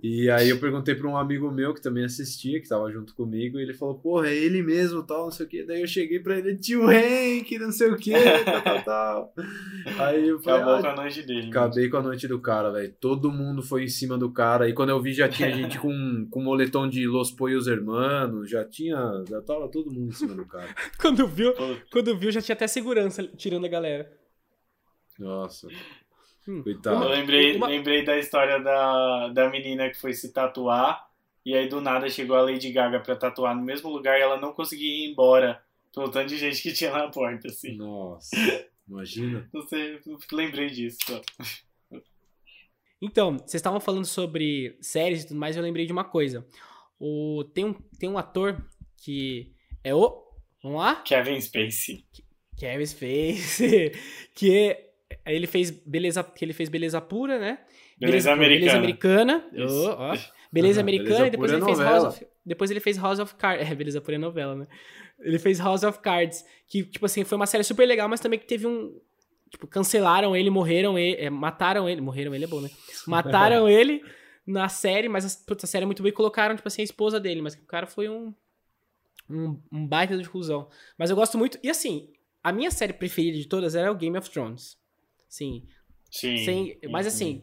E aí eu perguntei pra um amigo meu que também assistia, que tava junto comigo, e ele falou, porra, é ele mesmo, tal, não sei o quê. Daí eu cheguei pra ele, tio Hank, não sei o quê, tal, tal, tal. (laughs) Aí eu falei, acabou ah, com a noite dele. Acabei com a noite do cara, velho. Todo mundo foi em cima do cara. E quando eu vi, já tinha gente (laughs) com, com moletom de Los Poios Hermanos. Já tinha. Já tava todo mundo em cima do cara. (laughs) Quando viu, quando viu, já tinha até segurança tirando a galera. Nossa, Hum. Eu coitado. lembrei, Uma- lembrei da história da, da menina que foi se tatuar e aí do nada chegou a Lady Gaga pra tatuar no mesmo lugar e ela não conseguia ir embora pelo tanto de gente que tinha na porta, assim. Nossa, imagina. Não sei, lembrei disso. só. Então, vocês estavam falando sobre séries e tudo mais, eu lembrei de uma coisa. O, tem, um, tem um ator que é o. Vamos lá? Kevin Spacey. Kevin Space. (laughs) que é, ele fez beleza, que ele fez beleza pura, né? Beleza Beleza americana. americana. Isso. Oh, ó. Beleza (laughs) americana Beleza e depois ele é fez House novela. of, depois ele fez House of Cards, é, Beleza Pura é novela, né? Ele fez House of Cards, que tipo assim, foi uma série super legal, mas também que teve um tipo, cancelaram ele, morreram ele, é, mataram ele, morreram ele é bom, né? (laughs) Mataram ele na série, mas a, a série é muito boa e colocaram, tipo assim, a esposa dele, mas o cara foi um, um, um baita de cuzão. Mas eu gosto muito, e assim, a minha série preferida de todas era o Game of Thrones. Sim. Sim. Sem, mas assim,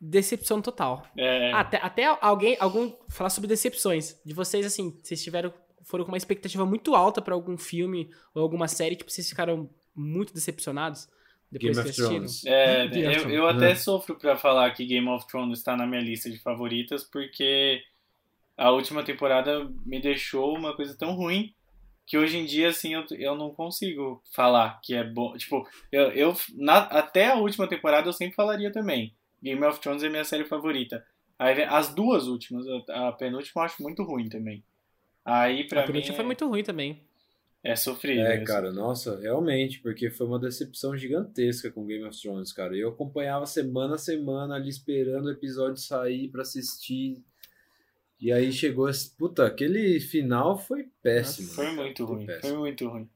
decepção total. É, Até, até alguém, algum falar sobre decepções. De vocês, assim, vocês tiveram, foram com uma expectativa muito alta pra algum filme ou alguma série que vocês ficaram muito decepcionados depois Game que of assistiram. Thrones. É, (laughs) Game eu, eu até É. sofro pra falar que Game of Thrones está na minha lista de favoritas, porque a última temporada me deixou uma coisa tão ruim que hoje em dia, assim, eu, eu não consigo falar que é bom. Tipo, eu, eu na- até a última temporada eu sempre falaria também. Game of Thrones é minha série favorita. Aí vem as duas últimas, a, a penúltima eu acho muito ruim também. Aí pra A mim penúltima é, foi muito ruim também. é sofrível. É, cara, nossa, realmente, porque foi uma decepção gigantesca com Game of Thrones, cara. Eu acompanhava semana a semana ali esperando o episódio sair pra assistir. E aí chegou esse. Puta, aquele final foi péssimo. Foi né, muito ruim, péssimo. foi muito ruim.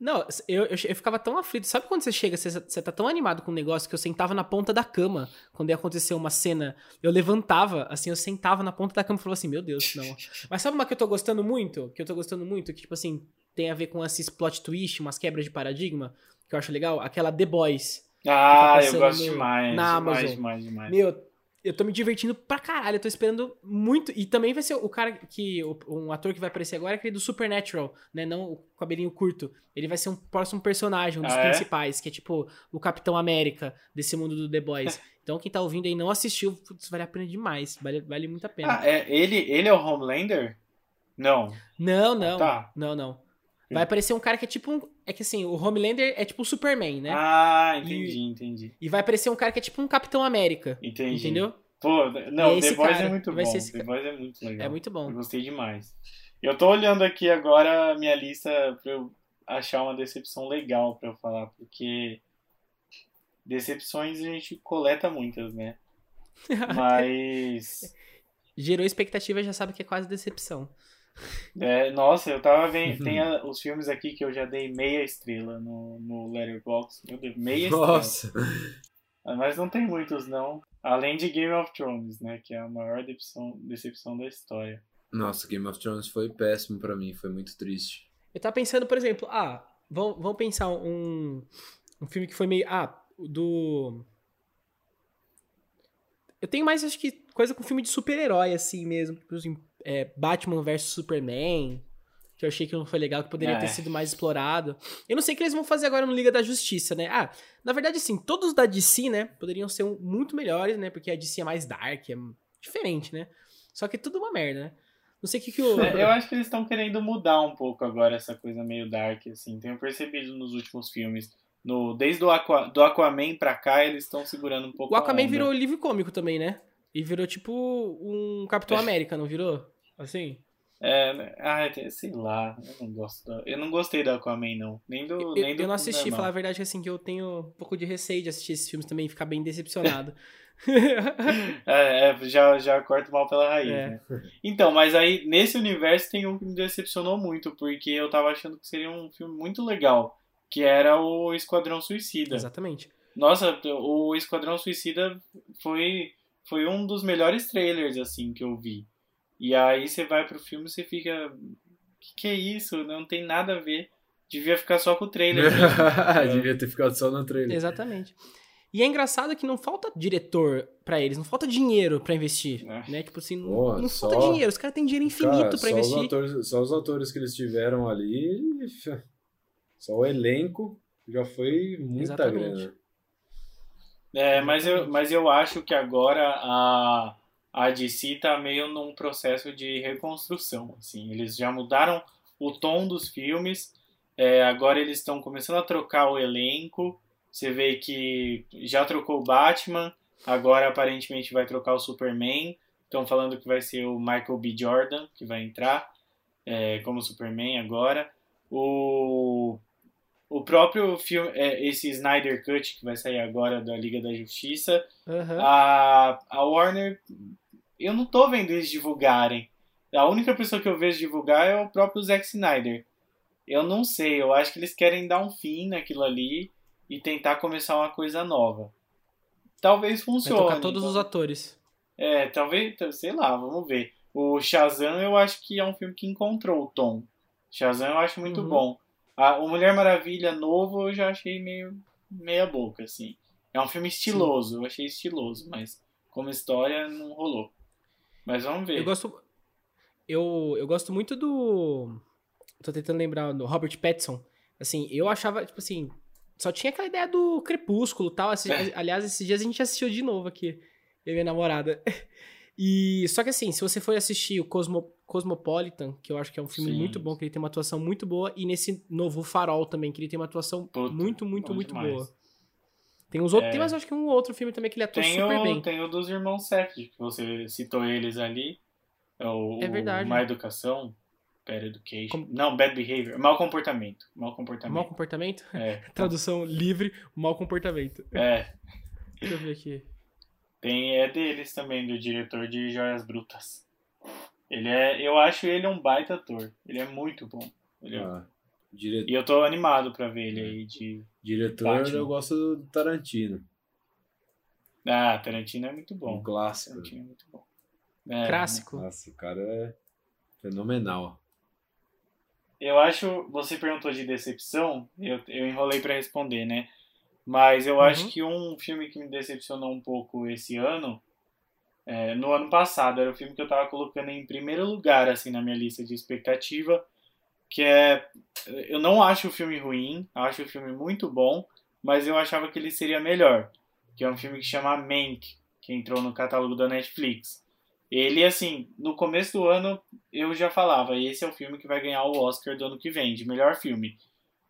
Não, eu, eu, eu ficava tão aflito. Sabe quando você chega, você, você tá tão animado com o negócio que eu sentava na ponta da cama quando ia acontecer uma cena. Eu levantava, assim, eu sentava na ponta da cama e falava assim, meu Deus, não. (laughs) Mas sabe uma que eu tô gostando muito? Que eu tô gostando muito, que, tipo assim, tem a ver com esses plot twist, umas quebras de paradigma, que eu acho legal. Aquela The Boys. Ah, eu passando gosto no- demais. na demais, Amazon. demais, demais. Meu, eu tô me divertindo pra caralho, eu tô esperando muito. E também vai ser o cara que. o- Um ator que vai aparecer agora é aquele do Supernatural, né? Não o cabelinho curto. Ele vai ser um próximo personagem, um dos Ah, é? principais, que é tipo o Capitão América desse mundo do The Boys. (laughs) Então quem tá ouvindo aí não assistiu, putz, vale a pena demais. Vale, vale muito a pena. Ah, é, ele, ele é o Homelander? Não. não, não. tá. Não, não. Vai aparecer um cara que é tipo um. É que assim, o Homelander é tipo o Superman, né? Ah, entendi, entendi. E vai aparecer um cara que é tipo um Capitão América. Entendi. Entendeu? Pô, não, É esse The Boys é muito vai bom. ser The Boys é muito legal. É muito bom. Eu gostei demais. Eu tô olhando aqui agora a minha lista pra eu achar uma decepção legal pra eu falar, porque decepções a gente coleta muitas, né? (laughs) Mas. Gerou expectativa, já sabe que é quase decepção. É, nossa, eu tava vendo. (laughs) Tem a- os filmes aqui que eu já dei meia estrela no, no Letterboxd. Meu Deus, meia estrela. Nossa, Ah, Mas não tem muitos, não. Além de Game of Thrones, né? Que é a maior decepção, decepção da história. nossa, Game of Thrones foi péssimo pra mim, foi muito triste. Eu tava pensando, por exemplo, ah, vamos, vamos pensar um, um filme que foi meio. Ah, o do. Eu tenho mais, acho que, coisa com filme de super-herói, assim mesmo. Tipo assim, é, Batman vs Superman. Que eu achei que não foi legal, que poderia É. ter sido mais explorado. Eu não sei o que eles vão fazer agora no Liga da Justiça, né? Ah, na verdade, assim, todos da DC, né? Poderiam ser um- muito melhores, né? Porque a DC é mais dark, é diferente, né? Só que é tudo uma merda, né? Não sei o que, que o. É, eu acho que eles estão querendo mudar um pouco agora essa coisa meio dark, assim. Tenho percebido nos últimos filmes. No, desde o Aqua, do Aquaman pra cá, eles estão segurando um pouco O Aquaman virou livro cômico também, né? E virou tipo um Capitão América, não virou? Assim? É, né? ah, tem- sei lá. Eu não gosto da- Eu não gostei do Aquaman, não. Nem do. Eu, nem do eu não assisti, normal. falar a verdade, assim, que eu tenho um pouco de receio de assistir esses filmes também e ficar bem decepcionado. (laughs) É, é, já, já corto mal pela raiz, É. né? Então, mas aí, nesse universo tem um que me decepcionou muito, porque eu tava achando que seria um filme muito legal, que era o Esquadrão Suicida. Exatamente. Nossa, o Esquadrão Suicida foi, foi um dos melhores trailers, assim, que eu vi. E aí você vai pro filme e você fica... Que que é isso? Não tem nada a ver. Devia ficar só com o trailer. mesmo. (laughs) Devia ter ficado só no trailer. Exatamente. E é engraçado que não falta diretor pra eles, não falta dinheiro pra investir, É. né? Tipo assim, não, Pô, não só- falta dinheiro, os caras têm dinheiro infinito só investir. Os atores, só os atores que eles tiveram ali, só o elenco já foi muita Exatamente. grana. É, mas eu, mas eu acho que agora a, a DC tá meio num processo de reconstrução, assim. Eles já mudaram o tom dos filmes, é, agora eles estão começando a trocar o elenco. Você vê que já trocou o Batman, agora aparentemente vai trocar o Superman. Estão falando que vai ser o Michael B. Jordan que vai entrar é, como Superman agora. O o próprio filme, é, esse Snyder Cut que vai sair agora da Liga da Justiça, Aham. a, a Warner, eu não tô vendo eles divulgarem. A única pessoa que eu vejo divulgar é o próprio Zack Snyder. Eu não sei, eu acho que eles querem dar um fim naquilo ali e tentar começar uma coisa nova. Talvez Vai funcione. tocar todos então- os atores. É, talvez, sei lá, vamos ver. O Shazam eu acho que é um filme que encontrou o tom. Shazam eu acho muito Uhum. bom. A, o Mulher Maravilha novo eu já achei meio meia boca, assim. É um filme estiloso, eu achei estiloso, mas como história não rolou. Mas vamos ver. Eu gosto. Eu, eu gosto muito do. Tô tentando lembrar do Robert Pattinson. Assim, eu achava, tipo assim. Só tinha aquela ideia do crepúsculo e tal. Esse- É. (laughs) Aliás, esses dias a gente assistiu de novo aqui. Eu e minha namorada. (laughs) E. Só que assim, se você for assistir o Cosmo, Cosmopolitan, que eu acho que é um filme Sim. muito bom, que ele tem uma atuação muito boa, e nesse novo Farol também, que ele tem uma atuação Puta, muito, muito, muito demais. boa. Tem uns outros. É. Tem mais, acho que um outro filme também que ele atua Tem super o, bem. tem o dos irmãos Safdie, que você citou eles ali. É o, É verdade. o Má Educação, Bad Education. Com- Não, Bad Behavior. Mau comportamento. Mau comportamento. Mau comportamento? É. (laughs) Tradução livre, mau comportamento. É. Deixa eu ver aqui. Tem, é deles também, do diretor de Joias Brutas. Ele é, eu acho ele um baita ator. Ele é muito bom. Ele é- Dire- E eu tô animado pra ver ele aí de. Diretor, Batman. eu gosto do Tarantino. Ah, Tarantino é muito Um bom. clássico. Tarantino é muito bom. É, Clássico. Nossa, o cara é fenomenal. Eu acho, você perguntou de decepção, eu, eu enrolei pra responder, né? Mas eu Uhum. acho que um filme que me decepcionou um pouco esse ano, é, no ano passado, era o filme que eu tava colocando em primeiro lugar, assim, na minha lista de expectativa, que é, eu não acho o filme ruim, acho o filme muito bom, mas eu achava que ele seria melhor, que é um filme que chama Mank, que entrou no catálogo da Netflix. Ele, assim, no começo do ano, eu já falava, esse é o filme que vai ganhar o Oscar do ano que vem, de melhor filme.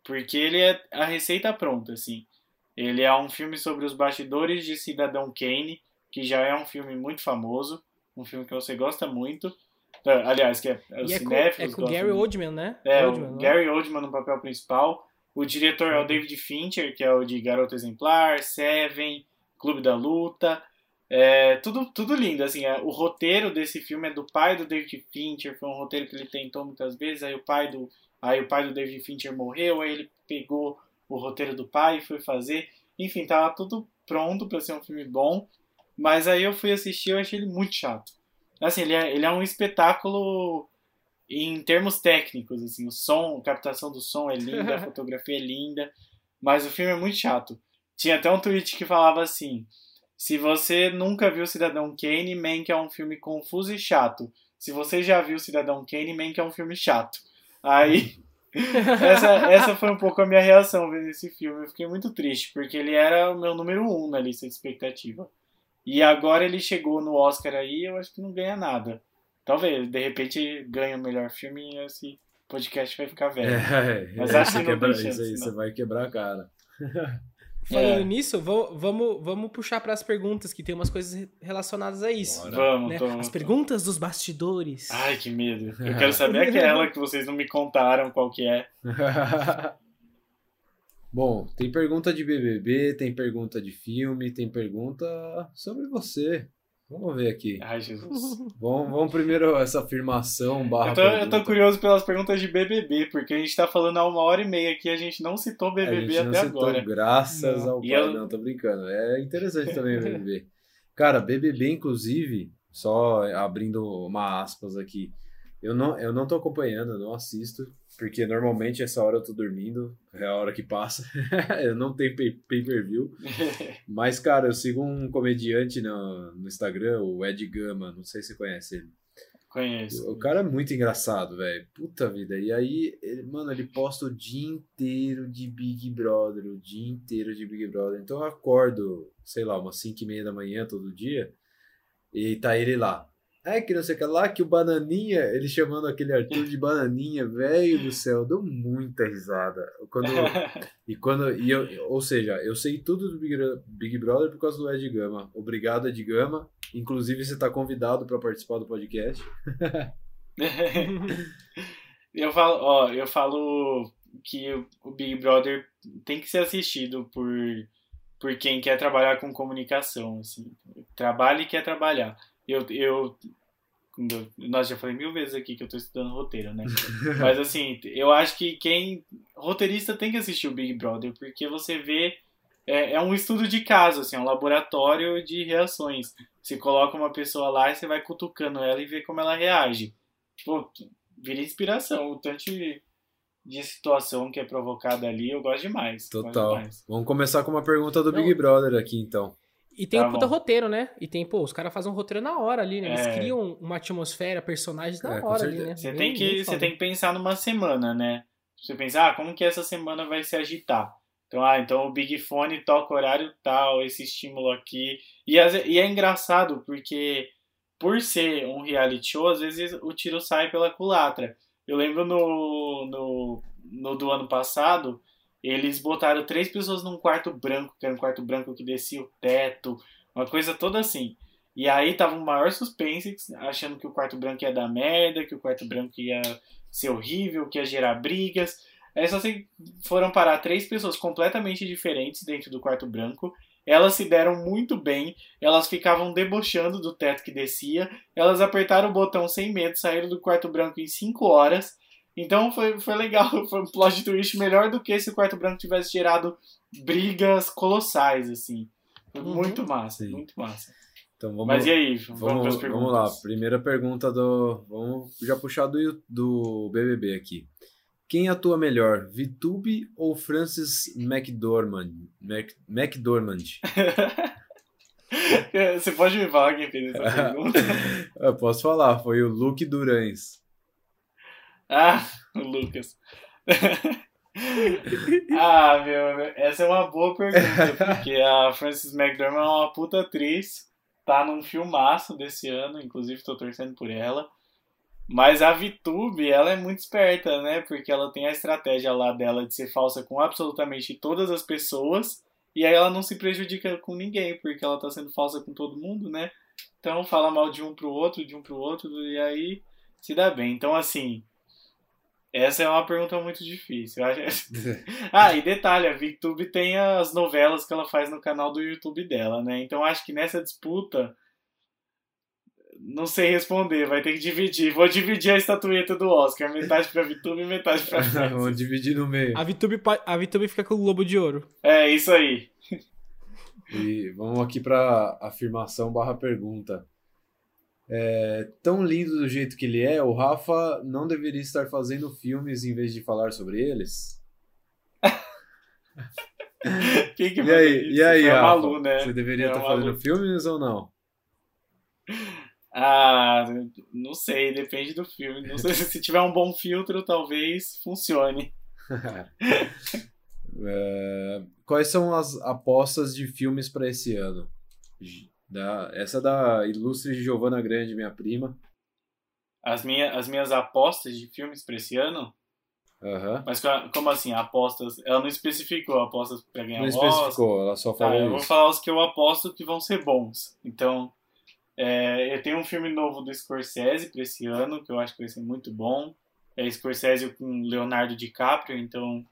Porque ele é a receita pronta, assim. Ele é um filme sobre os bastidores de Cidadão Kane, que já é um filme muito famoso, um filme que você gosta muito. Ah, Aliás, que é, os E é com, é com o Gary. Oldman, né? É, Oldman, o não Gary Oldman no papel principal. O diretor é o David Fincher, que é o de Garota Exemplar, Seven, Clube da Luta. É, tudo, tudo lindo, assim, é, o roteiro desse filme é do pai do David Fincher, foi um roteiro que ele tentou muitas vezes, aí o pai do, aí o pai do David Fincher morreu, aí ele pegou o roteiro do pai e foi fazer. Enfim, tava tudo pronto para ser um filme bom, mas aí eu fui assistir e achei ele muito chato. Assim, ele é, ele é um espetáculo em termos técnicos, assim, o som, a captação do som é linda, a (laughs) fotografia é linda, mas o filme é muito chato. Tinha até um tweet que falava assim: se você nunca viu Cidadão Kane, Mank é um filme confuso e chato. Se você já viu Cidadão Kane, Mank é um filme chato. Aí, (laughs) essa, essa foi um pouco a minha reação vendo esse filme. Eu fiquei muito triste, porque ele era o meu número um na lista de expectativa. E agora ele chegou no Oscar aí, eu acho que não ganha nada. Talvez, de repente, ganha o melhor filme e esse podcast vai ficar velho. É, Mas acho que não quebra, tem chance, isso aí, não. você vai quebrar a cara. (laughs) Falando É. nisso, vamo- vamos, vamos puxar para as perguntas, que tem umas coisas re- relacionadas a isso. Bora. Vamos, né? As perguntas dos bastidores. Ai, que medo. Eu (laughs) quero saber (laughs) aquela que vocês não me contaram qual que é. Bom, tem pergunta de BBB, tem pergunta de filme, tem pergunta sobre você. Vamos ver aqui. Ai, Jesus. (laughs) Vamos, vamos primeiro essa afirmação barra Eu tô, eu tô curioso pelas perguntas de BBB, porque a gente tá falando há uma hora e meia aqui, a gente não citou A BBB gente não até citou, agora. graças Não. ao pai. eu- Não, tô brincando. É interessante também o BBB. Cara, BBB, inclusive, só abrindo uma aspas aqui, eu não, eu não tô acompanhando, eu não assisto, porque normalmente essa hora eu tô dormindo, é a hora que passa. (laughs) eu não tenho pay- pay-per-view. (laughs) Mas, cara, eu sigo um comediante no, no Instagram, o Ed Gama, não sei se você conhece ele. Conheço. O cara é muito engraçado, velho. Puta vida. E aí, ele, mano, ele posta o dia inteiro de Big Brother, o dia inteiro de Big Brother. Então eu acordo, sei lá, umas 5 e meia da manhã todo dia, e tá ele lá. É que não sei o que lá, que o Bananinha, ele chamando aquele Arthur de Bananinha, velho do céu, eu dou muita risada. Quando, (laughs) e quando, e eu, ou seja, eu sei tudo do Big, Big Brother por causa do Ed Gama. Obrigado, Ed Gama. Inclusive, você tá convidado para participar do podcast. (laughs) eu falo, ó, eu falo que o- o Big Brother tem que ser assistido por, por quem quer trabalhar com comunicação, assim. Trabalha e quer trabalhar. Eu, eu, nós já falei mil vezes aqui que eu tô estudando roteiro, né? (laughs) Mas assim, eu acho que quem roteirista tem que assistir o Big Brother, porque você vê é, é, um estudo de caso, assim, é um laboratório de reações. Você coloca uma pessoa lá e você vai cutucando ela e vê como ela reage. Tipo, vira inspiração. O tanto de, de situação que é provocada ali, eu gosto demais. Total. Gosto demais. Vamos começar com uma pergunta do Big Brother aqui, então. E tem tá um puta bom. roteiro, né? E tem, pô, os caras fazem um roteiro na hora ali, né? Eles É. criam uma atmosfera, personagens na É, hora ali, né? Você Bem- tem, que, você tem que pensar numa semana, né? Você pensar, ah, como que essa semana vai se agitar? Então, ah, então o Big Fone toca horário tal, esse estímulo aqui. E, e é engraçado, porque por ser um reality show, às vezes o tiro sai pela culatra. Eu lembro no, no, no do ano passado, eles botaram três pessoas num quarto branco, que era um quarto branco que descia o teto, uma coisa toda assim. E aí tava um maior suspense, achando que o quarto branco ia dar merda, que o quarto branco ia ser horrível, que ia gerar brigas. Aí só foram parar três pessoas completamente diferentes dentro do quarto branco. Elas se deram muito bem, elas ficavam debochando do teto que descia, elas apertaram o botão sem medo, saíram do quarto branco em 5 horas. Então foi, foi legal, (laughs) foi um plot twist melhor do que se o quarto branco tivesse gerado brigas colossais, assim. Foi Uhum. muito massa, Sim. muito massa. Então vamos, Mas e aí, vamos, vamos, vamos lá. Primeira pergunta do. Vamos já puxar do, do BBB aqui. Quem atua melhor, Vitube ou Francis McDormand? Mac, McDormand. (laughs) Você pode me falar quem fez essa (laughs) pergunta? Eu posso falar, foi o Luke Durães. Ah, o Lucas. (laughs) ah, meu, essa é uma boa pergunta, porque a Frances McDormand é uma puta atriz, tá num filmaço desse ano, inclusive tô torcendo por ela. Mas a VTube, ela é muito esperta, né? Porque ela tem a estratégia lá dela de ser falsa com absolutamente todas as pessoas, e aí ela não se prejudica com ninguém, porque ela tá sendo falsa com todo mundo, né? Então fala mal de um pro outro, de um pro outro, e aí se dá bem. Então, assim, essa é uma pergunta muito difícil. (laughs) Ah, e detalhe, a VTube tem as novelas que ela faz no canal do YouTube dela, né? Então acho que nessa disputa não sei responder, vai ter que dividir. Vou dividir a estatueta do Oscar, metade pra VTube e metade pra (laughs) Francis. Vamos dividir no meio. A VTube, a VTube fica com o Globo de Ouro. É, isso aí. E vamos aqui para afirmação barra pergunta. É, tão lindo do jeito que ele é, o Rafa não deveria estar fazendo filmes em vez de falar sobre eles? (laughs) Quem que E aí, isso? e aí Rafa? Malu, né? Você deveria estar fazendo Malu. filmes ou não? (laughs) Ah, não sei, depende do filme. Não sei se tiver um bom filtro, talvez funcione. (laughs) É, quais são as apostas de filmes para esse ano? Da, essa da ilustre Giovana Grande, minha prima. As, minha, as minhas apostas de filmes pra esse ano Aham. Mas co- como assim, apostas? Ela não especificou apostas pra ganhar Não especificou, ela só Tá, falou eu vou falar os que eu aposto que vão ser bons. Então, é, eu tenho um filme novo do Scorsese pra esse ano, que eu acho que vai ser muito bom. É Scorsese com Leonardo DiCaprio, então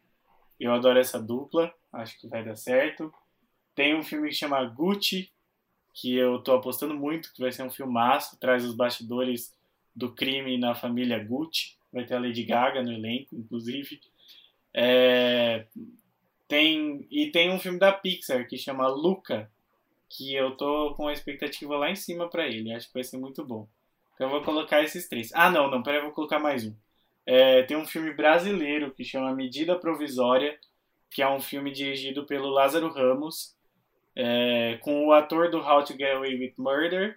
eu adoro essa dupla, acho que vai dar certo. Tem um filme que chama Gucci, que eu tô apostando muito, que vai ser um filmaço, traz os bastidores do crime na família Gucci. Vai ter a Lady Gaga no elenco, inclusive. É, tem, e tem um filme da Pixar que chama Luca, que eu tô com a expectativa lá em cima pra ele. Acho que vai ser muito bom. Então eu vou colocar esses três. Ah, não, não, peraí, eu vou colocar mais um. É, tem um filme brasileiro que chama Medida Provisória, que é um filme dirigido pelo Lázaro Ramos, é, com o ator do How to Get Away with Murder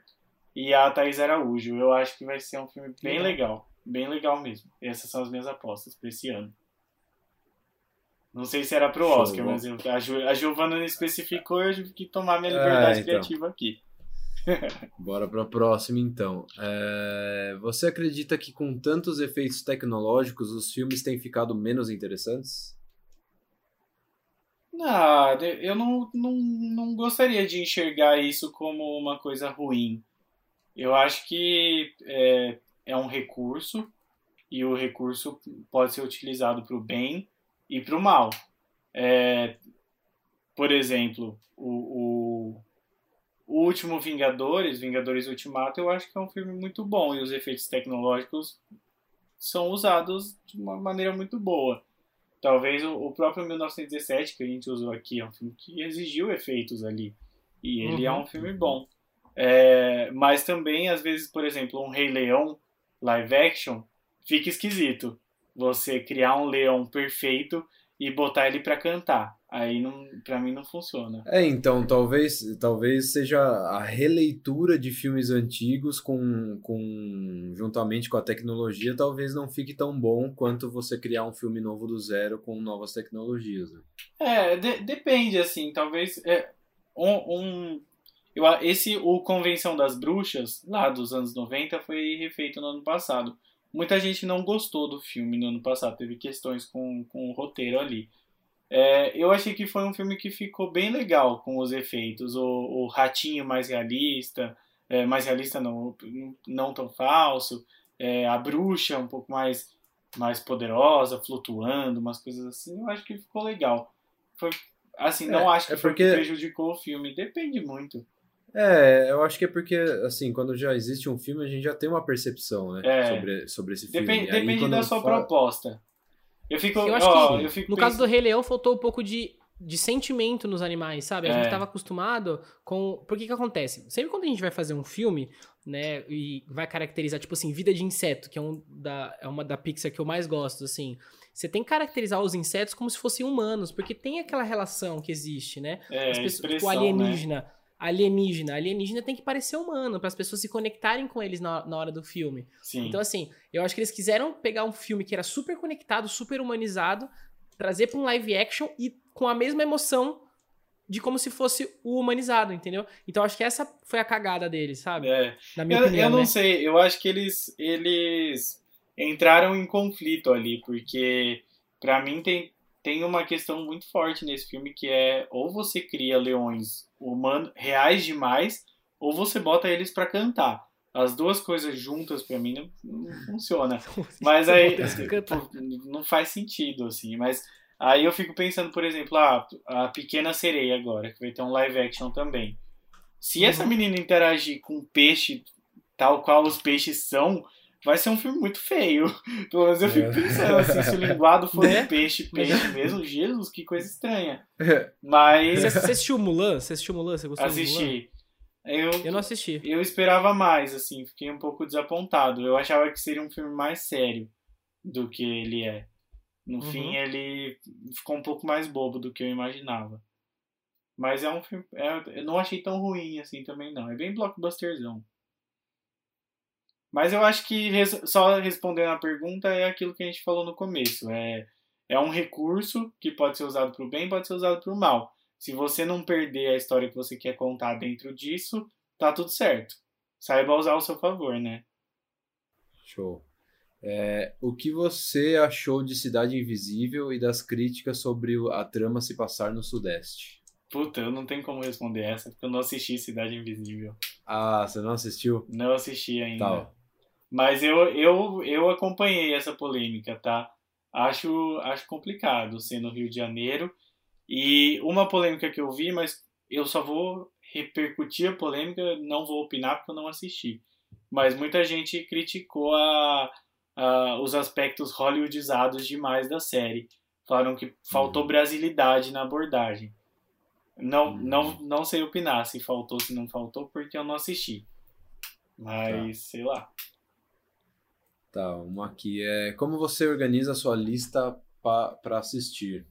e a Thais Araújo. Eu acho que vai ser um filme bem legal. Bem legal mesmo. Essas são as minhas apostas pra esse ano. Não sei se era pro Oscar, bom. mas eu, a, Ju, a Giovana não especificou eu tive que tomar minha É, liberdade então. criativa aqui. (laughs) Bora para a próxima, então. É, Você acredita que com tantos efeitos tecnológicos os filmes têm ficado menos interessantes? Ah, de- eu não, não, não gostaria de enxergar isso como uma coisa ruim. Eu acho que é, é um recurso e o recurso pode ser utilizado para o bem e para o mal. É, por exemplo, o, o, o último Vingadores, Vingadores Ultimato, eu acho que é um filme muito bom e os efeitos tecnológicos são usados de uma maneira muito boa. Talvez o, o próprio 1917 que a gente usou aqui é um filme que exigiu efeitos ali. E ele é Uhum. um filme bom. É, mas também, às vezes, por exemplo, um Rei Leão live action fica esquisito. Você criar um leão perfeito e botar ele pra cantar. Aí, não, pra mim, não funciona. É, então, talvez, talvez seja a releitura de filmes antigos com, com juntamente com a tecnologia, talvez não fique tão bom quanto você criar um filme novo do zero com novas tecnologias. né? É, de- depende, assim, talvez é, um, um- eu, esse o Convenção das Bruxas lá dos anos 90 foi refeito no ano passado. Muita gente não gostou do filme no ano passado, teve questões com, com o roteiro ali. É, eu achei que foi um filme que ficou bem legal com os efeitos, o, o ratinho mais realista, é, mais realista não, não tão falso, é, a bruxa um pouco mais mais poderosa, flutuando, umas coisas assim, eu acho que ficou legal. Foi, assim, não É, acho que é foi o que porque- prejudicou o filme. Depende muito. É, eu acho que é porque, assim, quando já existe um filme, a gente já tem uma percepção, né, É. sobre, sobre esse filme. Depende, depende da sua fala- proposta. Eu fico, Eu acho ó, que, eu fico no caso do pensando- Rei Leão, faltou um pouco de, de sentimento nos animais, sabe? A É. gente tava acostumado com... Por que que acontece? Sempre quando a gente vai fazer um filme, né, e vai caracterizar, tipo assim, Vida de Inseto, que é, um da, é uma da Pixar que eu mais gosto, assim... Você tem que caracterizar os insetos como se fossem humanos, porque tem aquela relação que existe, né? é, As pessoas, tipo, expressão, alienígena. Alienígena. Alienígena tem que parecer humano, para as pessoas se conectarem com eles na, na hora do filme. Sim. Então, assim, eu acho que eles quiseram pegar um filme que era super conectado, super humanizado, trazer pra um live action e com a mesma emoção de como se fosse o humanizado, entendeu? Então, acho que essa foi a cagada deles, sabe? É. Na minha Eu, opinião, eu não né? sei, eu acho que eles, eles entraram em conflito ali, porque pra mim tem, tem uma questão muito forte nesse filme que é ou você cria leões humanos reais demais, ou você bota eles pra cantar. As duas coisas juntas pra mim não, não funciona. (laughs) Mas aí não faz sentido assim, mas aí eu fico pensando, por exemplo, ah, a Pequena Sereia agora, que vai ter um live action também. Se essa Uhum. menina interagir com um peixe tal qual os peixes são, vai ser um filme muito feio. (laughs) Pelo menos eu fico É. pensando assim, se o linguado for Né? um peixe, peixe mesmo, Jesus, que coisa estranha. (laughs) Mas Você, você assistiu Mulan? Você assistiu Mulan? Você gostou assisti. Eu, Eu não assisti. eu esperava mais, assim, fiquei um pouco desapontado. Eu achava que seria um filme mais sério do que ele é. No Uhum. fim, ele ficou um pouco mais bobo do que eu imaginava. Mas é um filme. é- eu não achei tão ruim assim também, não. É bem blockbusterzão. Mas eu acho que, res- só respondendo a pergunta, é aquilo que a gente falou no começo. É, é um recurso que pode ser usado para o bem pode ser usado para o mal. Se você não perder a história que você quer contar dentro disso, tá tudo certo. Saiba usar ao seu favor, né? Show. É, o que você achou de Cidade Invisível e das críticas sobre a trama se passar no Sudeste? Puta, eu não tenho como responder essa, porque eu não assisti Cidade Invisível. Ah, você não assistiu? Não assisti ainda. Tá. Mas eu, eu, eu acompanhei essa polêmica, tá? Acho, acho complicado ser no Rio de Janeiro. E uma polêmica que eu vi, mas eu só vou repercutir a polêmica, não vou opinar porque eu não assisti. Mas muita gente criticou a, a- os aspectos hollywoodizados demais da série. Falaram que faltou Uhum. brasilidade na abordagem. Não, Uhum. não, não sei opinar se faltou, se não faltou, porque eu não assisti. Mas, sei lá. Tá, uma aqui é como você organiza a sua lista para assistir?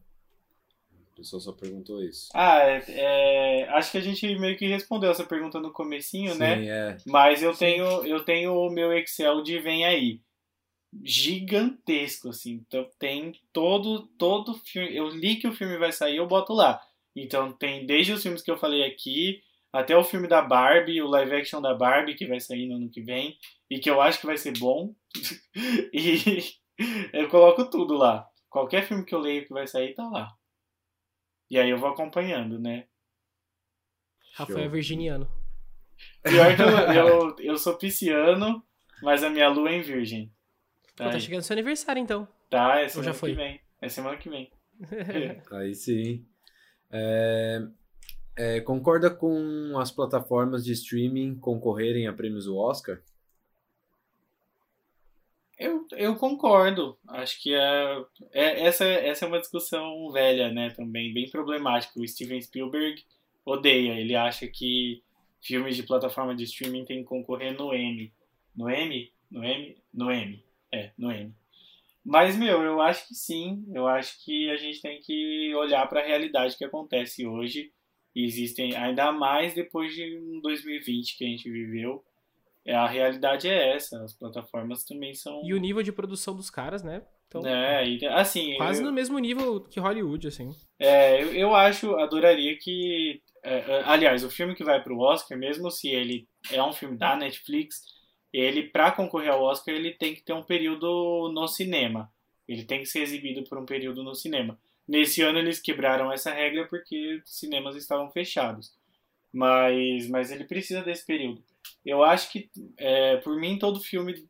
A pessoa só perguntou isso. Ah, é, é, acho que a gente meio que respondeu essa pergunta no comecinho, Sim, né? é. Mas eu Sim. tenho, eu tenho o meu Excel de vem aí. Gigantesco, assim. Então tem todo, todo filme. Eu li que o filme vai sair, eu boto lá. Então tem desde os filmes que eu falei aqui, até o filme da Barbie, o live action da Barbie, que vai sair no ano que vem, e que eu acho que vai ser bom. (laughs) e eu coloco tudo lá. Qualquer filme que eu leio que vai sair, tá lá. E aí eu vou acompanhando, né? Rafael. Virginiano. Pior que eu, (laughs) eu, eu sou pisciano, mas a minha lua é em virgem. Pô, Tá, tá chegando seu aniversário, então. tá é semana já foi? que vem. É semana que vem. (laughs) Aí sim. É, é, concorda com as plataformas de streaming concorrerem a prêmios do Oscar? Eu, eu concordo. Acho que é, é, essa, essa é uma discussão velha, né? Também bem problemática. O Steven Spielberg odeia. Ele acha que filmes de plataforma de streaming têm que concorrer no M. No M? No M? No M. É, no M. Mas, meu, eu acho que sim. Eu acho que a gente tem que olhar para a realidade que acontece hoje. E existem, ainda mais depois de um 2020 que a gente viveu. É, a realidade é essa. As plataformas também são. E o nível de produção dos caras, né? Então, é, e, assim. Quase eu, no mesmo nível que Hollywood, assim. É, eu, eu acho, adoraria que. É, é aliás, o filme que vai pro Oscar, mesmo se ele é um filme da Netflix, ele, para concorrer ao Oscar, ele tem que ter um período no cinema. Ele tem que ser exibido por um período no cinema. Nesse ano eles quebraram essa regra porque cinemas estavam fechados. Mas, mas ele precisa desse período. Eu acho que, é, por mim, todo filme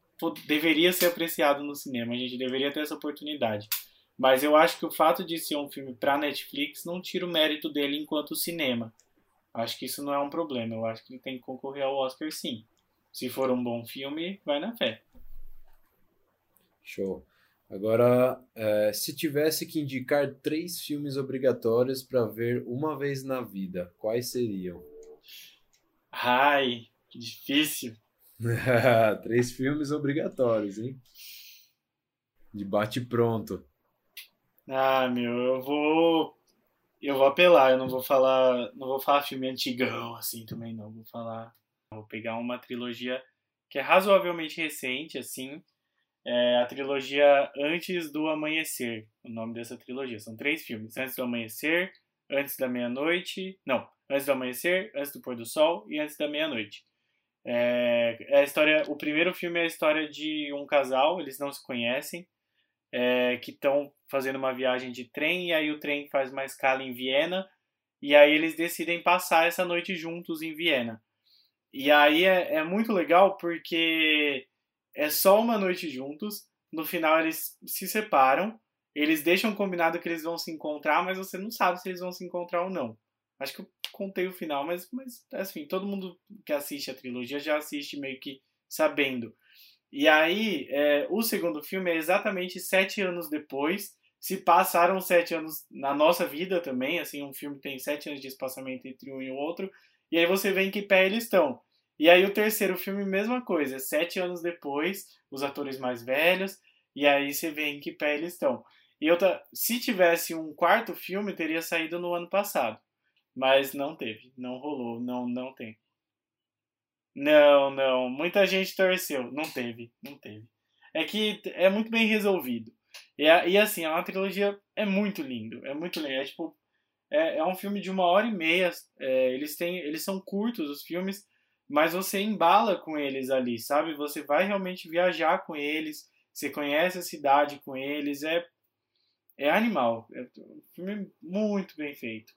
deveria ser apreciado no cinema. A gente deveria ter essa oportunidade. Mas eu acho que o fato de ser um filme para Netflix não tira o mérito dele enquanto cinema. Acho que isso não é um problema. Eu acho que ele tem que concorrer ao Oscar sim. Se for um bom filme, vai na fé. Show. Agora, é, se tivesse que indicar três filmes obrigatórios para ver uma vez na vida, quais seriam? Ai, que difícil. (laughs) três filmes obrigatórios, hein? De bate pronto. Ah, meu, eu vou eu vou apelar, eu não vou falar, não vou falar filme antigão assim também não, vou falar Vou pegar uma trilogia que é razoavelmente recente, assim, é a trilogia Antes do Amanhecer, o nome dessa trilogia. São três filmes: Antes do Amanhecer, Antes da Meia-Noite, não, Antes do Amanhecer, Antes do Pôr do Sol e Antes da Meia-Noite. É, é, a história, o primeiro filme é a história de um casal, eles não se conhecem, é, que estão fazendo uma viagem de trem e aí o trem faz uma escala em Viena e aí eles decidem passar essa noite juntos em Viena. E aí é, é muito legal porque é só uma noite juntos. No final eles se separam. Eles deixam combinado que eles vão se encontrar, mas você não sabe se eles vão se encontrar ou não. Acho que eu contei o final, mas, mas assim, todo mundo que assiste a trilogia já assiste meio que sabendo. E aí, é, o segundo filme é exatamente sete anos depois. Se passaram sete anos na nossa vida também, assim, um filme tem sete anos de espaçamento entre um e o outro. E aí você vê em que pé eles estão. E aí o terceiro filme, mesma coisa. Sete anos depois, os atores mais velhos. E aí você vê em que pé eles estão. E outra, se tivesse um quarto filme, teria saído no ano passado. Mas não teve. Não rolou. Não, não tem. Não, não. Muita gente torceu. Não teve. Não teve. É que é muito bem resolvido. E, e assim, é uma trilogia. É muito lindo. É muito lindo. É tipo é, é um filme de uma hora e meia. É, eles, têm, eles são curtos, os filmes, mas você embala com eles ali, sabe? Você vai realmente viajar com eles, você conhece a cidade com eles. É, é animal. É um filme muito bem feito.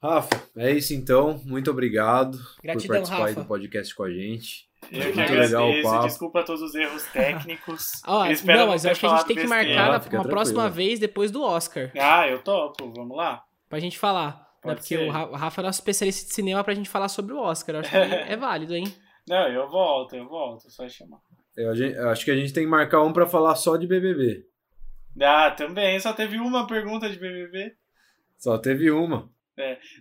Rafa, é isso então. Muito obrigado Gratidão, por participar Rafa. do podcast com a gente. Eu Muito que agradeço, legal o papo. desculpa todos os erros técnicos. (laughs) Espero não, mas eu acho que a gente tem que marcar Ah, na- uma próxima vez depois do Oscar. Ah, eu topo, vamos lá. Pra gente falar. Né? Pode Porque ser. o Ra- o Rafa é nosso especialista de cinema pra gente falar sobre o Oscar. Eu acho que (laughs) é válido, hein? Não, eu volto, eu volto, só chamar. Eu, a gente- eu acho que a gente tem que marcar um para falar só de BBB. Ah, também, só teve uma pergunta de BBB. Só teve uma.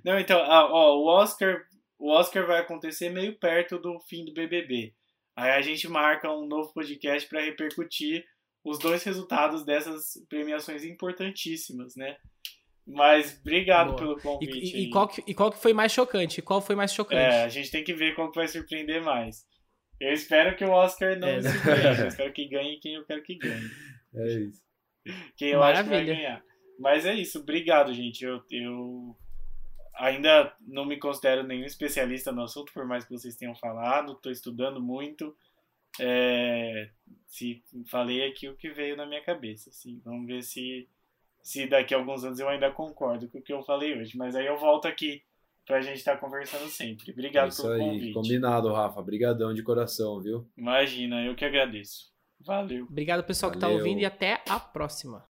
Não, então, ah, ó, o Oscar, o Oscar vai acontecer meio perto do fim do BBB. Aí a gente marca um novo podcast para repercutir os dois resultados dessas premiações importantíssimas, né? Mas obrigado Boa. pelo E, convite. e- e aí. qual que, e qual que foi mais chocante? Qual foi mais chocante? É, a gente tem que ver qual que vai surpreender mais. Eu espero que o Oscar não É. Eu espero que ganhe quem eu quero que ganhe. É isso. Quem eu acho que vai Maravilha. ganhar. Mas é isso, obrigado, gente. Eu, eu ainda não me considero nenhum especialista no assunto, por mais que vocês tenham falado. Estou estudando muito. É, se falei aqui o que veio na minha cabeça. Assim, vamos ver se, se daqui a alguns anos eu ainda concordo com o que eu falei hoje. Mas aí eu volto aqui pra gente estar conversando sempre. É Obrigado isso pelo aí. convite. Combinado, Rafa. Brigadão de coração, viu? Imagina, eu que agradeço. Valeu. Obrigado, pessoal, que tá Valeu. ouvindo e até a próxima.